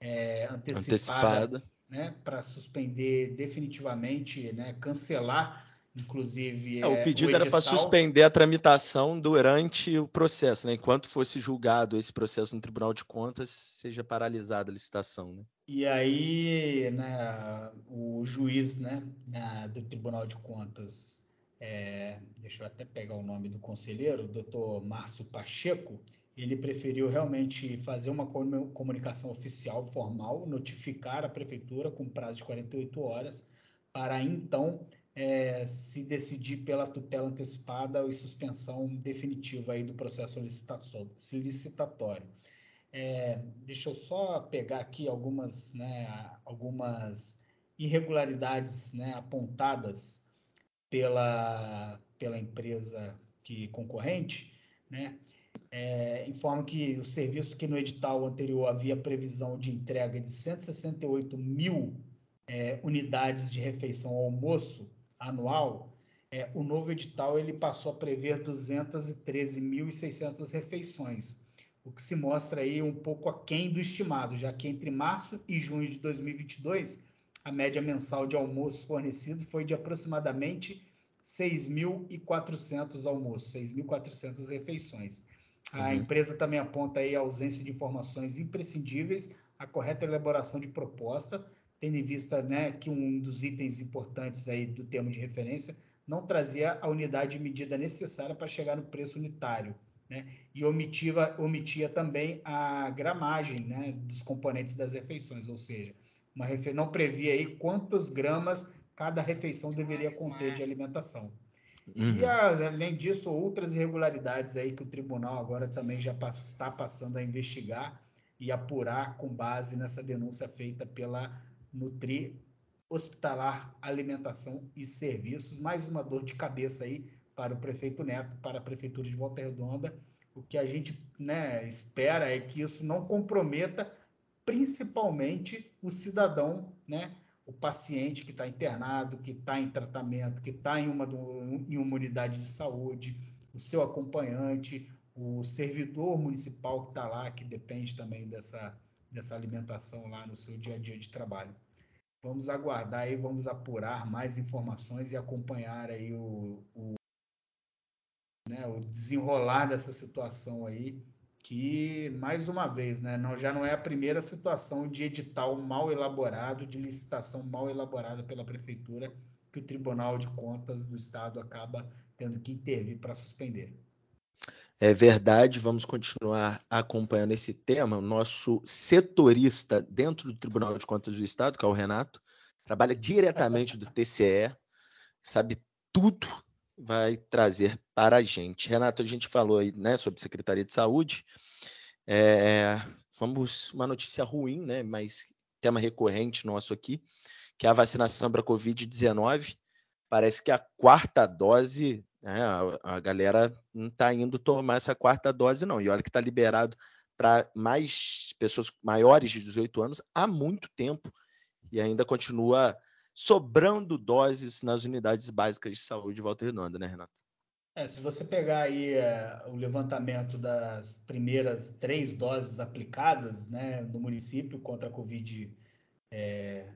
é, antecipada, antecipada. Né, para suspender definitivamente, né, cancelar Inclusive. É, o pedido o era para suspender a tramitação durante o processo, né? Enquanto fosse julgado esse processo no Tribunal de Contas, seja paralisada a licitação. Né? E aí, né, o juiz né, do Tribunal de Contas, é, deixa eu até pegar o nome do conselheiro, doutor Márcio Pacheco, ele preferiu realmente fazer uma comunicação oficial, formal, notificar a prefeitura com prazo de 48 horas, para então é, se decidir pela tutela antecipada e suspensão definitiva aí do processo licitatório. É, deixa eu só pegar aqui algumas, né, algumas irregularidades né, apontadas pela, pela empresa que concorrente, né? É, informa que o serviço que no edital anterior havia previsão de entrega de 168 mil é, unidades de refeição ao almoço anual, é, o novo edital ele passou a prever 213.600 refeições, o que se mostra aí um pouco aquém do estimado, já que entre março e junho de 2022, a média mensal de almoços fornecidos foi de aproximadamente 6.400 almoços, 6.400 refeições. A uhum. empresa também aponta aí a ausência de informações imprescindíveis, a correta elaboração de proposta, tendo em vista né, que um dos itens importantes aí do termo de referência não trazia a unidade de medida necessária para chegar no preço unitário, né, e omitiva, omitia também a gramagem né, dos componentes das refeições, ou seja, uma refe... não previa aí quantos gramas cada refeição deveria conter de alimentação. Uhum. E além disso, outras irregularidades aí que o tribunal agora também já está passando a investigar e apurar com base nessa denúncia feita pela Nutri Hospitalar Alimentação e Serviços. Mais uma dor de cabeça aí para o prefeito Neto, para a prefeitura de Volta Redonda. O que a gente né, espera é que isso não comprometa principalmente o cidadão, né, o paciente que está internado, que está em tratamento, que está em uma, em uma unidade de saúde, o seu acompanhante, o servidor municipal que está lá, que depende também dessa, dessa alimentação lá no seu dia a dia de trabalho. Vamos aguardar aí, vamos apurar mais informações e acompanhar aí o, o, né, o desenrolar dessa situação aí, que mais uma vez, né, não, já não é a primeira situação de edital mal elaborado, de licitação mal elaborada pela prefeitura, que o Tribunal de Contas do Estado acaba tendo que intervir para suspender. É verdade, vamos continuar acompanhando esse tema. O nosso setorista dentro do Tribunal de Contas do Estado, que é o Renato, trabalha diretamente do TCE, sabe tudo, vai trazer para a gente. Renato, a gente falou aí né, sobre Secretaria de Saúde. É, vamos uma notícia ruim, né, mas tema recorrente nosso aqui, que é a vacinação para a Covid-19. Parece que a quarta dose né? A, a galera não está indo tomar essa quarta dose, não. E olha que está liberado para mais pessoas maiores de 18 anos há muito tempo e ainda continua sobrando doses nas unidades básicas de saúde de Volta Redonda, né, Renato? É, se você pegar aí é, o levantamento das primeiras três doses aplicadas né, no município contra a Covid-19, é,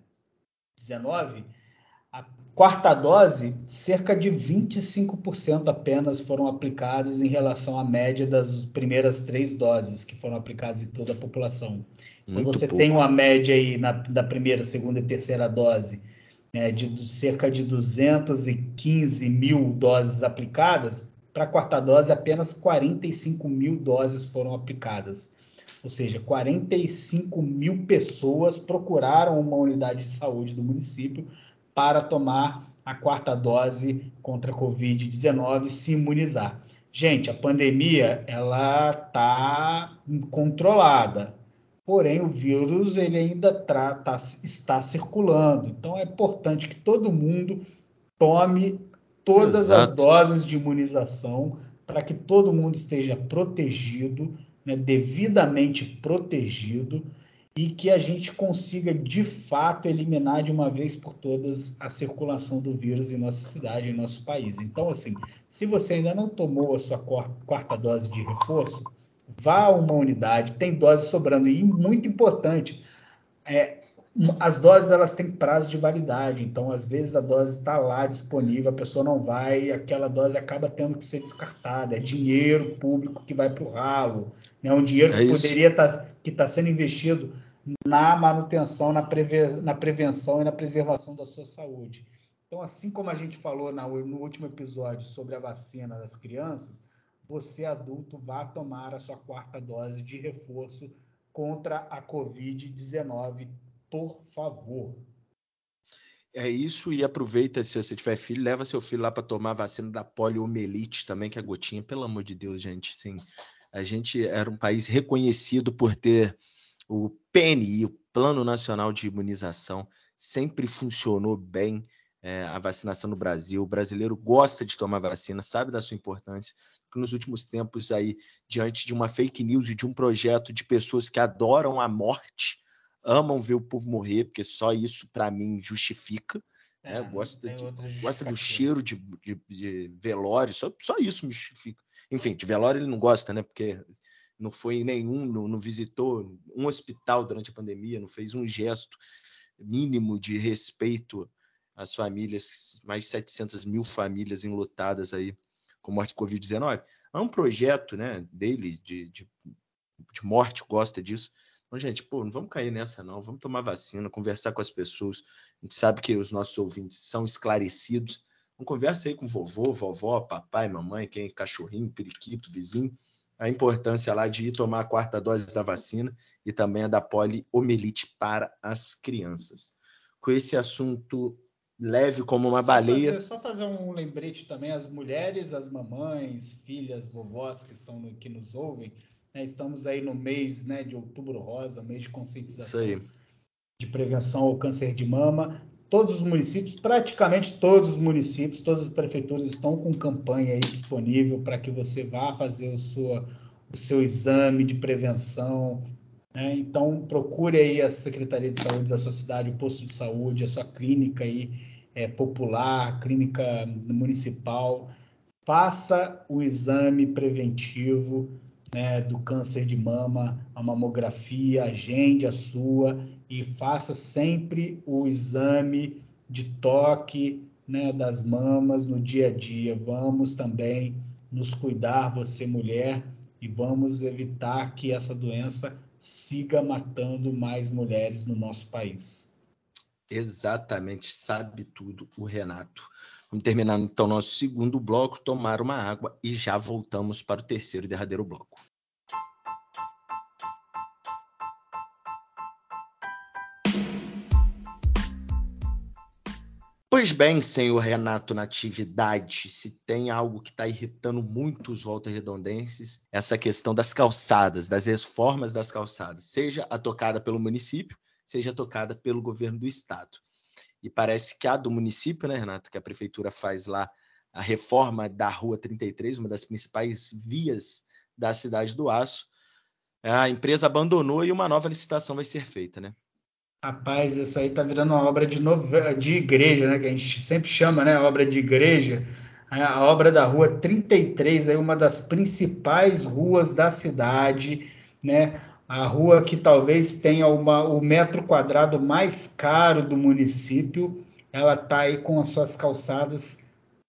a quarta dose, cerca de 25% apenas foram aplicadas em relação à média das primeiras três doses que foram aplicadas em toda a população. Então Muito você pouco. tem uma média aí na, da primeira, segunda e terceira dose né, de cerca de 215 mil doses aplicadas. Para a quarta dose, apenas 45 mil doses foram aplicadas. Ou seja, 45 mil pessoas procuraram uma unidade de saúde do município para tomar a quarta dose contra a Covid-19 se imunizar. Gente, a pandemia ela está controlada, porém o vírus ele ainda tá, está circulando. Então é importante que todo mundo tome todas Exato. as doses de imunização para que todo mundo esteja protegido, né, devidamente protegido e que a gente consiga de fato eliminar de uma vez por todas a circulação do vírus em nossa cidade, em nosso país. Então, assim, se você ainda não tomou a sua quarta dose de reforço, vá a uma unidade, tem dose sobrando. E muito importante, é, as doses elas têm prazo de validade, então às vezes a dose está lá disponível, a pessoa não vai, aquela dose acaba tendo que ser descartada. É dinheiro público que vai para o ralo, né? um dinheiro é que poderia estar tá, que está sendo investido na manutenção, na, preve, na prevenção e na preservação da sua saúde. Então, assim como a gente falou no último episódio sobre a vacina das crianças, você adulto vá tomar a sua quarta dose de reforço contra a Covid-19 por favor. É isso, e aproveita se você tiver filho, leva seu filho lá para tomar a vacina da poliomielite também, que é gotinha, pelo amor de Deus, gente. Sim, a gente era um país reconhecido por ter o PNI, o Plano Nacional de Imunização, sempre funcionou bem é, a vacinação no Brasil. O brasileiro gosta de tomar vacina, sabe da sua importância. Que nos últimos tempos aí, diante de uma fake news e de um projeto de pessoas que adoram a morte, amam ver o povo morrer, porque só isso, para mim, justifica. Né? É, né? gosta, de, gosta do cheiro de, de, de, velório, só, só isso me justifica. Enfim, de velório ele não gosta, né? Porque não foi nenhum, não, não visitou um hospital durante a pandemia, não fez um gesto mínimo de respeito às famílias, mais 700 mil famílias enlutadas aí com morte de Covid-19. Há um projeto né, dele de, de, de morte, gosta disso, então, gente, pô, não vamos cair nessa, não. Vamos tomar vacina, conversar com as pessoas. A gente sabe que os nossos ouvintes são esclarecidos. Então, conversa aí com vovô, vovó, papai, mamãe, quem, cachorrinho, periquito, vizinho. A importância lá de ir tomar a quarta dose da vacina e também a da poliomielite para as crianças. Com esse assunto leve como uma só baleia. Fazer, só fazer um lembrete também às mulheres, às mamães, filhas, vovós que estão no, que nos ouvem né? Estamos aí no mês né, de outubro rosa, mês de conscientização de prevenção ao câncer de mama. Todos os municípios, praticamente todos os municípios, todas as prefeituras estão com campanha aí disponível para que você vá fazer o, sua, o seu exame de prevenção. Né? Então, procure aí a Secretaria de Saúde da sua cidade, o posto de saúde, a sua clínica aí, é, popular, clínica municipal. Faça o exame preventivo né, do câncer de mama, a mamografia, agende a sua e faça sempre o exame de toque né, das mamas no dia a dia. Vamos também nos cuidar, você mulher, e vamos evitar que essa doença siga matando mais mulheres no nosso país. Exatamente, sabe tudo o Renato. Vamos terminar então nosso segundo bloco, tomar uma água e já voltamos para o terceiro derradeiro bloco. Pois bem, senhor Renato Natividade, se tem algo que está irritando muito os volta-redondenses, essa questão das calçadas, das reformas das calçadas, seja a tocada pelo município, seja a tocada pelo governo do estado. E parece que a do município, né, Renato, que a prefeitura faz lá a reforma da Rua 33, uma das principais vias da cidade do Aço, a empresa abandonou e uma nova licitação vai ser feita, né? Rapaz, isso aí tá virando uma obra de, novela, de igreja, né? Que a gente sempre chama, né? Obra de igreja. A obra da rua 33 é uma das principais ruas da cidade, né? A rua que talvez tenha uma, o metro quadrado mais caro do município. Ela tá aí com as suas calçadas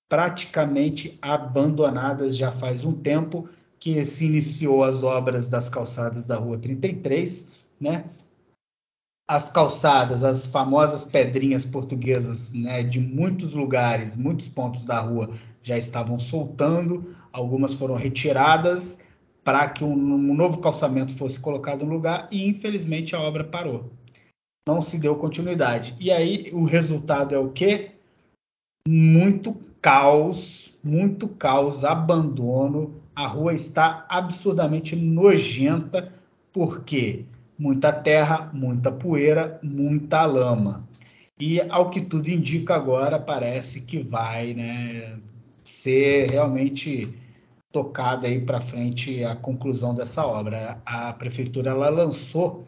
praticamente abandonadas já faz um tempo que se iniciou as obras das calçadas da rua 33, né? As calçadas, as famosas pedrinhas portuguesas, né, de muitos lugares, muitos pontos da rua já estavam soltando, algumas foram retiradas para que um, um, novo calçamento fosse colocado no lugar e infelizmente a obra parou. Não se deu continuidade. E aí o resultado é o quê? Muito caos, muito caos, abandono. A rua está absurdamente nojenta porque muita terra, muita poeira, muita lama. E ao que tudo indica agora, parece que vai né, ser realmente tocada aí para frente a conclusão dessa obra. A prefeitura ela lançou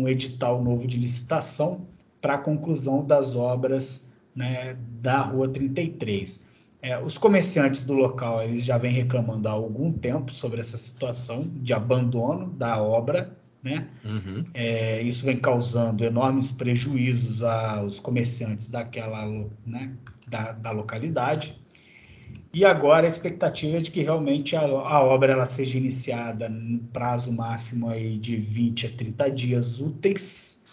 um edital novo de licitação para a conclusão das obras né, da Rua 33. É, os comerciantes do local eles já vêm reclamando há algum tempo sobre essa situação de abandono da obra né? Uhum. É, isso vem causando enormes prejuízos aos comerciantes daquela, né, da, da localidade. E agora a expectativa é de que realmente a, a, obra ela seja iniciada no prazo máximo aí de 20 a 30 dias úteis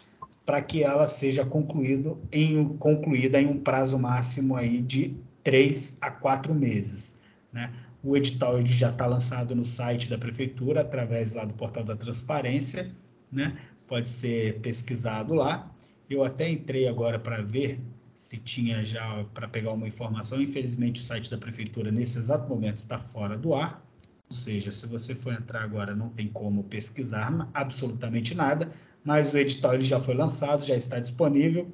para que ela seja concluído em, concluída em um prazo máximo aí de 3 a 4 meses. Né? O edital ele já está lançado no site da prefeitura através lá do portal da transparência, né? Pode ser pesquisado lá. Eu até entrei agora para ver se tinha já para pegar uma informação. Infelizmente o site da prefeitura nesse exato momento está fora do ar. Ou seja, se você for entrar agora não tem como pesquisar absolutamente nada, mas o edital ele já foi lançado, já está disponível.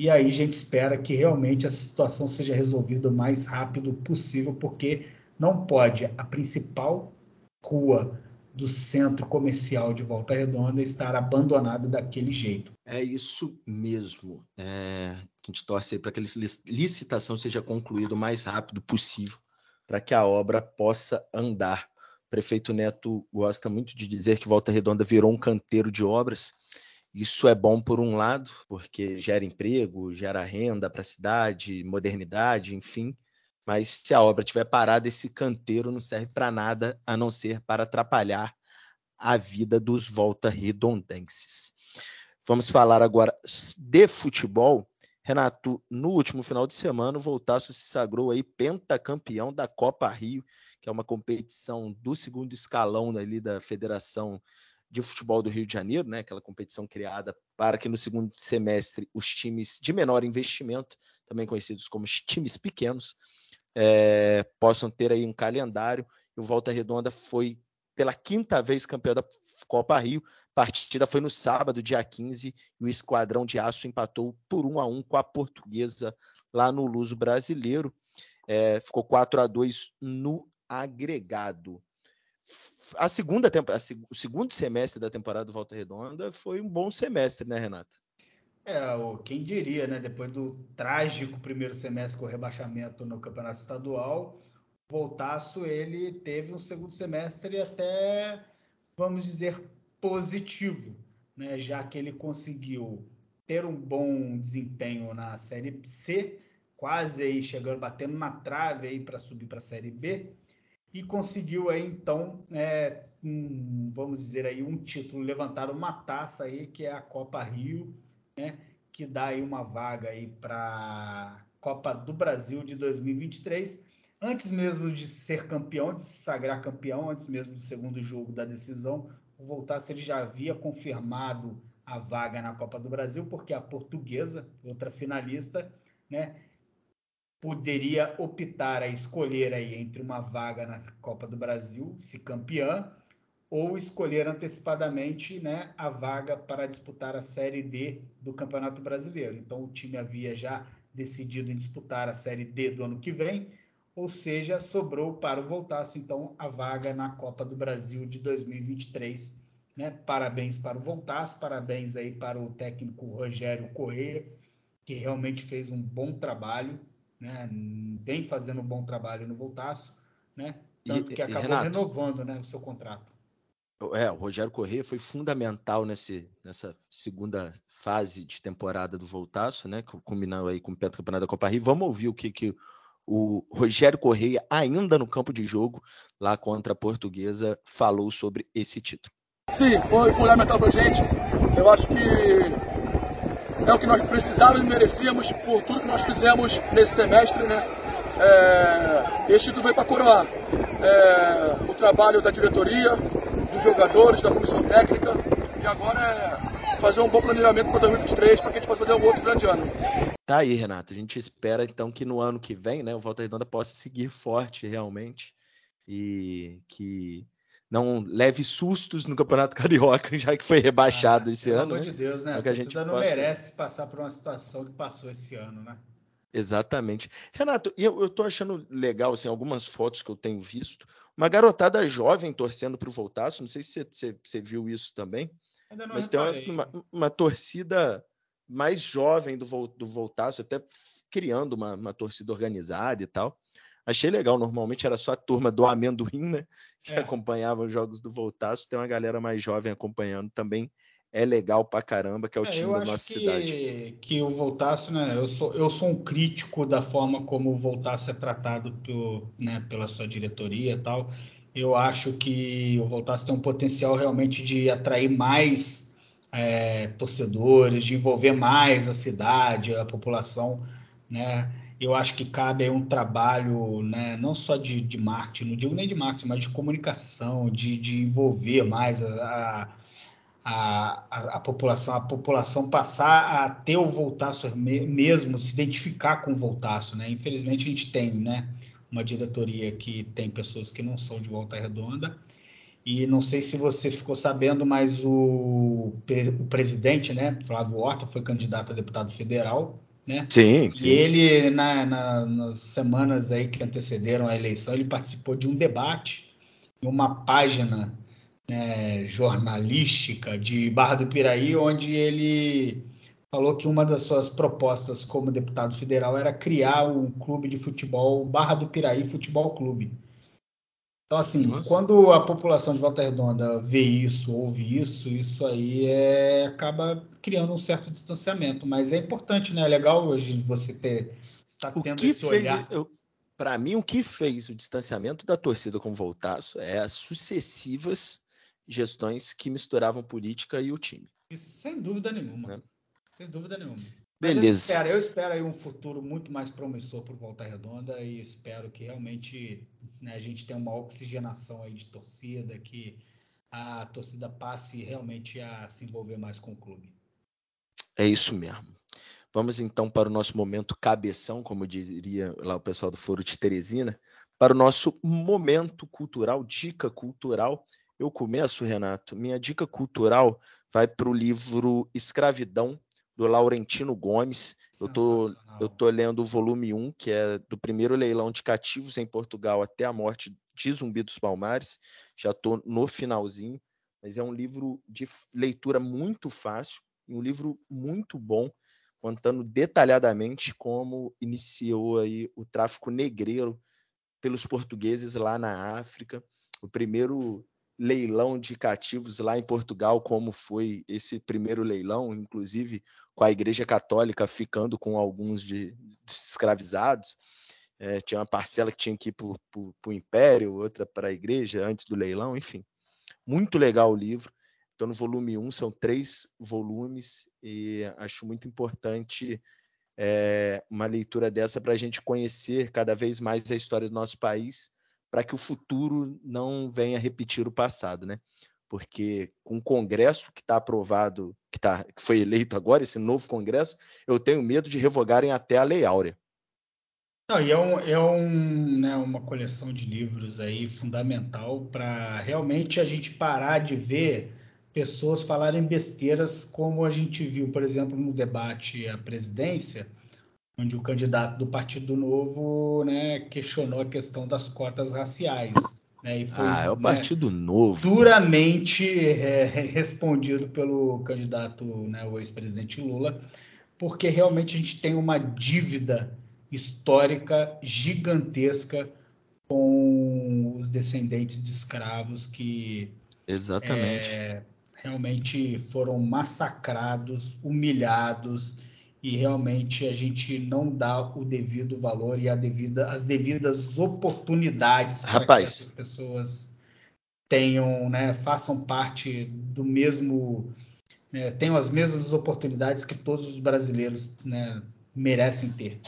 E aí a gente espera que realmente a situação seja resolvida o mais rápido possível, porque não pode a principal rua do centro comercial de Volta Redonda estar abandonada daquele jeito. É isso mesmo. É, a gente torce para que a licitação seja concluída o mais rápido possível, para que a obra possa andar. O prefeito Neto gosta muito de dizer que Volta Redonda virou um canteiro de obras. Isso é bom por um lado, porque gera emprego, gera renda para a cidade, modernidade, enfim mas se a obra estiver parada, esse canteiro não serve para nada a não ser para atrapalhar a vida dos volta-redondenses. Vamos falar agora de futebol. Renato, no último final de semana, o Voltaço se sagrou aí pentacampeão da Copa Rio, que é uma competição do segundo escalão ali da Federação de Futebol do Rio de Janeiro, né? Aquela competição criada para que no segundo semestre os times de menor investimento, também conhecidos como times pequenos, é, possam ter aí um calendário. O Volta Redonda foi pela quinta vez campeão da Copa Rio. A partida foi no sábado, dia 15, e o Esquadrão de Aço empatou por 1 a 1 com a Portuguesa lá no Luso Brasileiro. É, ficou 4 a 2 no agregado. A segunda temporada, o segundo semestre da temporada do Volta Redonda foi um bom semestre, né, Renato? É, quem diria, né? Depois do trágico primeiro semestre com o rebaixamento no Campeonato Estadual, o Voltaço ele teve um segundo semestre até, vamos dizer, positivo, né? Já que ele conseguiu ter um bom desempenho na Série C, quase aí chegando, batendo na trave aí para subir para a Série B, e conseguiu aí então, é, um, vamos dizer aí, um título, levantar uma taça aí que é a Copa Rio né, que dá aí uma vaga aí para Copa do Brasil de 2023. Antes mesmo de ser campeão, de se sagrar campeão, antes mesmo do segundo jogo da decisão, o Voltaço ele já havia confirmado a vaga na Copa do Brasil, porque a portuguesa, outra finalista, né, poderia optar a escolher aí entre uma vaga na Copa do Brasil, se campeã, ou escolher antecipadamente né, a vaga para disputar a Série D do Campeonato Brasileiro. Então, o time havia já decidido em disputar a Série D do ano que vem, ou seja, sobrou para o Voltaço, então, a vaga na Copa do Brasil de 2023. Né? Parabéns para o Voltaço, parabéns aí para o técnico Rogério Corrêa, que realmente fez um bom trabalho, né? vem fazendo um bom trabalho no Voltaço, né? tanto que acabou Renato, renovando né, o seu contrato. É, o Rogério Corrêa foi fundamental nesse, nessa segunda fase de temporada do Voltaço, né? Combinando aí com o Campeonato da Copa Rio. Vamos ouvir o que, que o Rogério Correia, ainda no campo de jogo, lá contra a Portuguesa, falou sobre esse título. Sim, foi fundamental para a gente. Eu acho que é o que nós precisávamos e merecíamos por tudo que nós fizemos nesse semestre, né? É, esse título veio para coroar é, o trabalho da diretoria, dos jogadores, da comissão técnica. E agora é fazer um bom planejamento para 2023 para que a gente possa fazer um outro grande ano. Tá aí, Renato. A gente espera então que no ano que vem, né, o Volta Redonda possa seguir forte realmente e que não leve sustos no Campeonato Carioca, já que foi rebaixado ah, esse pelo ano. Pelo amor né? de Deus, né? É a, a torcida não possa... merece passar por uma situação que passou esse ano, né? Exatamente. Renato, eu, eu tô achando legal, assim, algumas fotos que eu tenho visto, uma garotada jovem torcendo para o Voltaço, não sei se você, você viu isso também, mas reparei. tem uma, uma, uma, torcida mais jovem do, do Voltaço, até criando uma, uma torcida organizada e tal. Achei legal, normalmente era só a turma do amendoim, né? Que é. acompanhava os jogos do Voltaço. Tem uma galera mais jovem acompanhando também. É legal pra caramba, que é o é, time da nossa que, cidade. Que o Voltaço, né? Eu sou, eu sou um crítico da forma como o Voltaço é tratado por, né, pela sua diretoria e tal. Eu acho que o Voltaço tem um potencial realmente de atrair mais é, torcedores, de envolver mais a cidade, a população, né? Eu acho que cabe aí um trabalho, né, não só de, de marketing, não digo nem de marketing, mas de comunicação, de, de envolver mais a, a, a, a, população, a população passar a ter o Voltaço mesmo, se identificar com o Voltaço, né? Infelizmente a gente tem, né, uma diretoria que tem pessoas que não são de Volta Redonda, e não sei se você ficou sabendo, mas o, o presidente, né, Flávio Horta, foi candidato a deputado federal, né? Sim, sim. E ele, na, na, nas semanas aí que antecederam a eleição, ele participou de um debate em uma página né, jornalística de Barra do Piraí, onde ele falou que uma das suas propostas como deputado federal era criar um clube de futebol, Barra do Piraí Futebol Clube. Então, assim, Nossa. quando a população de Volta Redonda vê isso, ouve isso, isso aí é, acaba criando um certo distanciamento. Mas é importante, né? É legal hoje você ter estar o tendo esse fez, olhar. Para mim, o que fez o distanciamento da torcida com o Voltaço é as sucessivas gestões que misturavam política e o time. Isso, sem dúvida nenhuma. Né? Sem dúvida nenhuma. Beleza. Eu espero, eu espero aí um futuro muito mais promissor para Volta Redonda e espero que realmente né, a gente tenha uma oxigenação aí de torcida, que a torcida passe realmente a se envolver mais com o clube. É isso mesmo. Vamos então para o nosso momento cabeção, como diria lá o pessoal do Foro de Teresina, para o nosso momento cultural, dica cultural. Eu começo, Renato. Minha dica cultural vai para o livro Escravidão, do Laurentino Gomes. Eu tô, eu tô lendo o volume 1, que é do primeiro leilão de cativos em Portugal até a morte de Zumbi dos Palmares. Já estou no finalzinho, mas é um livro de leitura muito fácil, um livro muito bom, contando detalhadamente como iniciou aí o tráfico negreiro pelos portugueses lá na África. O primeiro leilão de cativos lá em Portugal, como foi esse primeiro leilão, inclusive com a Igreja Católica ficando com alguns de, de escravizados. É, tinha uma parcela que tinha que ir para o Império, outra para a Igreja antes do leilão, enfim. Muito legal o livro. Estou no volume 1, são três volumes, e acho muito importante é, uma leitura dessa para a gente conhecer cada vez mais a história do nosso país para que o futuro não venha repetir o passado, né? Porque com o Congresso que está aprovado, que, tá, que foi eleito agora, esse novo Congresso, eu tenho medo de revogarem até a Lei Áurea. Não, e é, um, é um, né, uma coleção de livros aí fundamental para realmente a gente parar de ver pessoas falarem besteiras como a gente viu, por exemplo, no debate à presidência, onde o candidato do Partido Novo né, questionou a questão das cotas raciais. Né, e foi, ah, é o né, Partido Novo. Duramente é, respondido pelo candidato, né, o ex-presidente Lula, porque realmente a gente tem uma dívida histórica gigantesca com os descendentes de escravos que Exatamente. É, realmente foram massacrados, humilhados e realmente a gente não dá o devido valor e a devida, as devidas oportunidades para que essas pessoas tenham, né, façam parte do mesmo, né, tenham as mesmas oportunidades que todos os brasileiros né, merecem ter.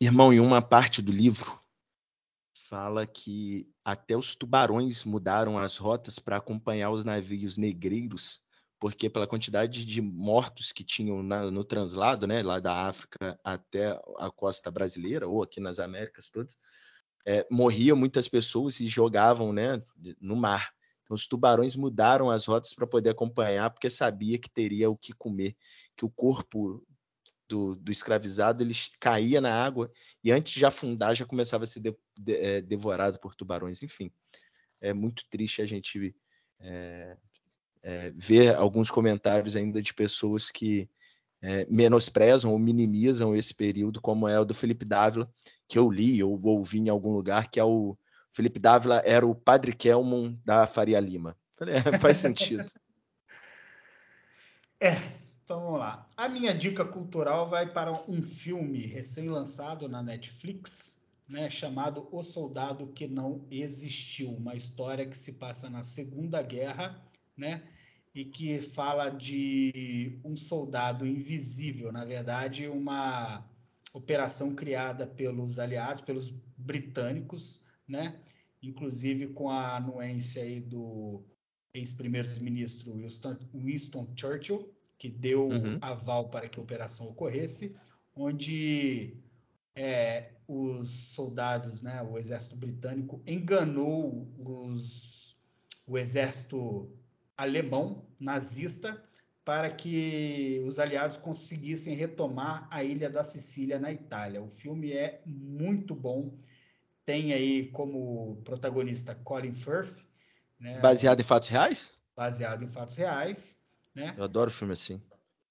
Irmão, em uma parte do livro fala que até os tubarões mudaram as rotas para acompanhar os navios negreiros porque pela quantidade de mortos que tinham na, no translado, né, lá da África até a costa brasileira ou aqui nas Américas todas, é, morriam muitas pessoas e jogavam, né, no mar. Então os tubarões mudaram as rotas para poder acompanhar, porque sabia que teria o que comer, que o corpo do, do, escravizado ele caía na água e antes de afundar já começava a ser de, de, é, devorado por tubarões. Enfim, é muito triste a gente é, é, ver alguns comentários ainda de pessoas que é, menosprezam ou minimizam esse período, como é o do Felipe Dávila, que eu li ou ouvi em algum lugar, que é o Felipe Dávila era o Padre Kelmon da Faria Lima. Falei, é, faz sentido. é, então vamos lá. A minha dica cultural vai para um filme recém-lançado na Netflix, né, chamado O Soldado que Não Existiu, uma história que se passa na Segunda Guerra, né, e que fala de um soldado invisível, na verdade, uma operação criada pelos aliados, pelos britânicos, né, inclusive com a anuência aí do ex-primeiro-ministro Winston, Winston Churchill, que deu uhum. aval para que a operação ocorresse, onde é, os soldados, né, o exército britânico enganou os, o exército alemão nazista para que os aliados conseguissem retomar a ilha da Sicília na Itália. O filme é muito bom. Tem aí como protagonista Colin Firth. Né, baseado em fatos reais? Baseado em fatos reais. Né? Eu adoro filme assim.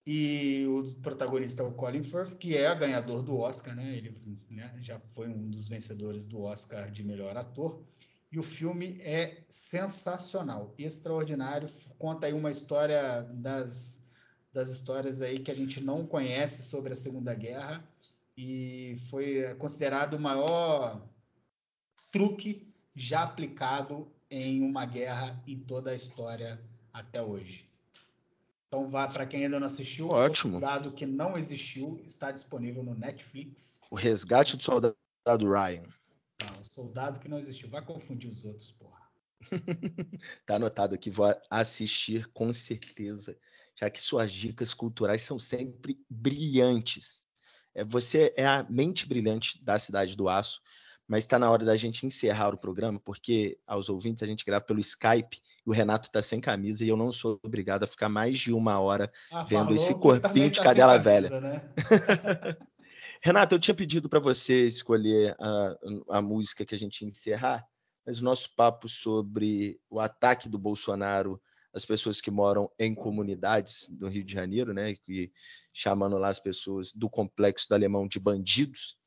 E o protagonista é o Colin Firth, que é ganhador do Oscar, né? Ele né, já foi um dos vencedores do Oscar de melhor ator. E o filme é sensacional, extraordinário. Conta aí uma história das, das histórias aí que a gente não conhece sobre a Segunda Guerra e foi considerado o maior truque já aplicado em uma guerra em toda a história até hoje. Então vá para quem ainda não assistiu. Ótimo. O Soldado que não existiu está disponível no Netflix. O Resgate do Soldado Ryan. Soldado que não existiu. Vai confundir os outros, porra. tá anotado aqui, vou assistir com certeza, já que suas dicas culturais são sempre brilhantes. É, você é a mente brilhante da Cidade do Aço mas está na hora da gente encerrar o programa, porque aos ouvintes a gente grava pelo Skype e o Renato está sem camisa e eu não sou obrigado a ficar mais de uma hora ah, vendo esse corpinho de tá cadela camisa, velha. Né? Renato, eu tinha pedido para você escolher a, a música que a gente ia encerrar, mas o nosso papo sobre o ataque do Bolsonaro às pessoas que moram em comunidades do Rio de Janeiro, né, e chamando lá as pessoas do complexo do Alemão de bandidos,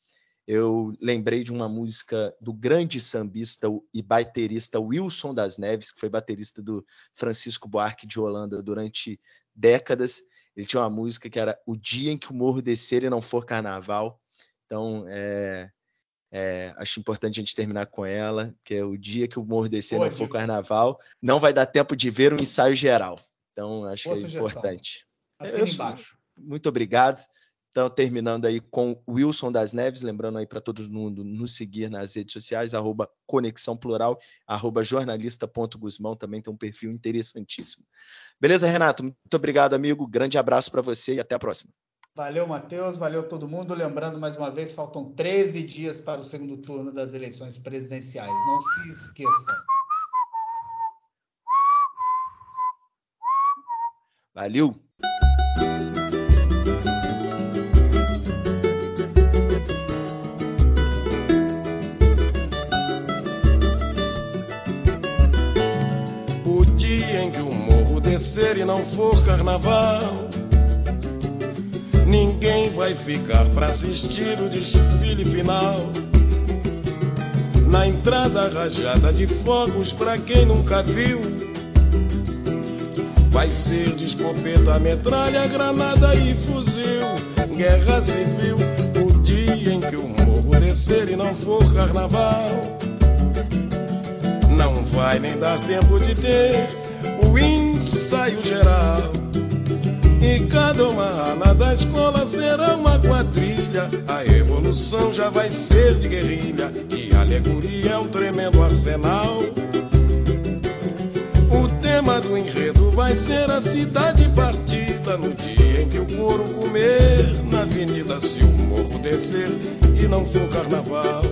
eu lembrei de uma música do grande sambista e baterista Wilson das Neves, que foi baterista do Francisco Buarque de Holanda durante décadas. Ele tinha uma música que era O Dia em que o Morro Descer e Não For Carnaval. Então, é, é, acho importante a gente terminar com ela, que é o dia que o Morro Descer e Não For Carnaval. Não vai dar tempo de ver um ensaio geral. Então, acho Boa que é sugestão. importante. Assina embaixo. Muito obrigado. Então, terminando aí com Wilson das Neves, lembrando aí para todo mundo nos seguir nas redes sociais, arroba Conexão Plural, arroba jornalista.guzmão, também tem um perfil interessantíssimo. Beleza, Renato? Muito obrigado, amigo. Grande abraço para você e até a próxima. Valeu, Matheus. Valeu todo mundo. Lembrando mais uma vez, faltam 13 dias para o segundo turno das eleições presidenciais. Não se esqueçam. Valeu! E não for carnaval, ninguém vai ficar para assistir o desfile final. Na entrada rajada de fogos, pra quem nunca viu, vai ser de escopeta, metralha, granada e fuzil. Guerra civil, o dia em que o morro descer e não for carnaval. Não vai nem dar tempo de ter o ensaio geral. E cada uma ala da escola será uma quadrilha. A evolução já vai ser de guerrilha. E a alegoria é um tremendo arsenal. O tema do enredo vai ser a cidade partida. No dia em que o couro comer na avenida, se o morro descer e não for carnaval.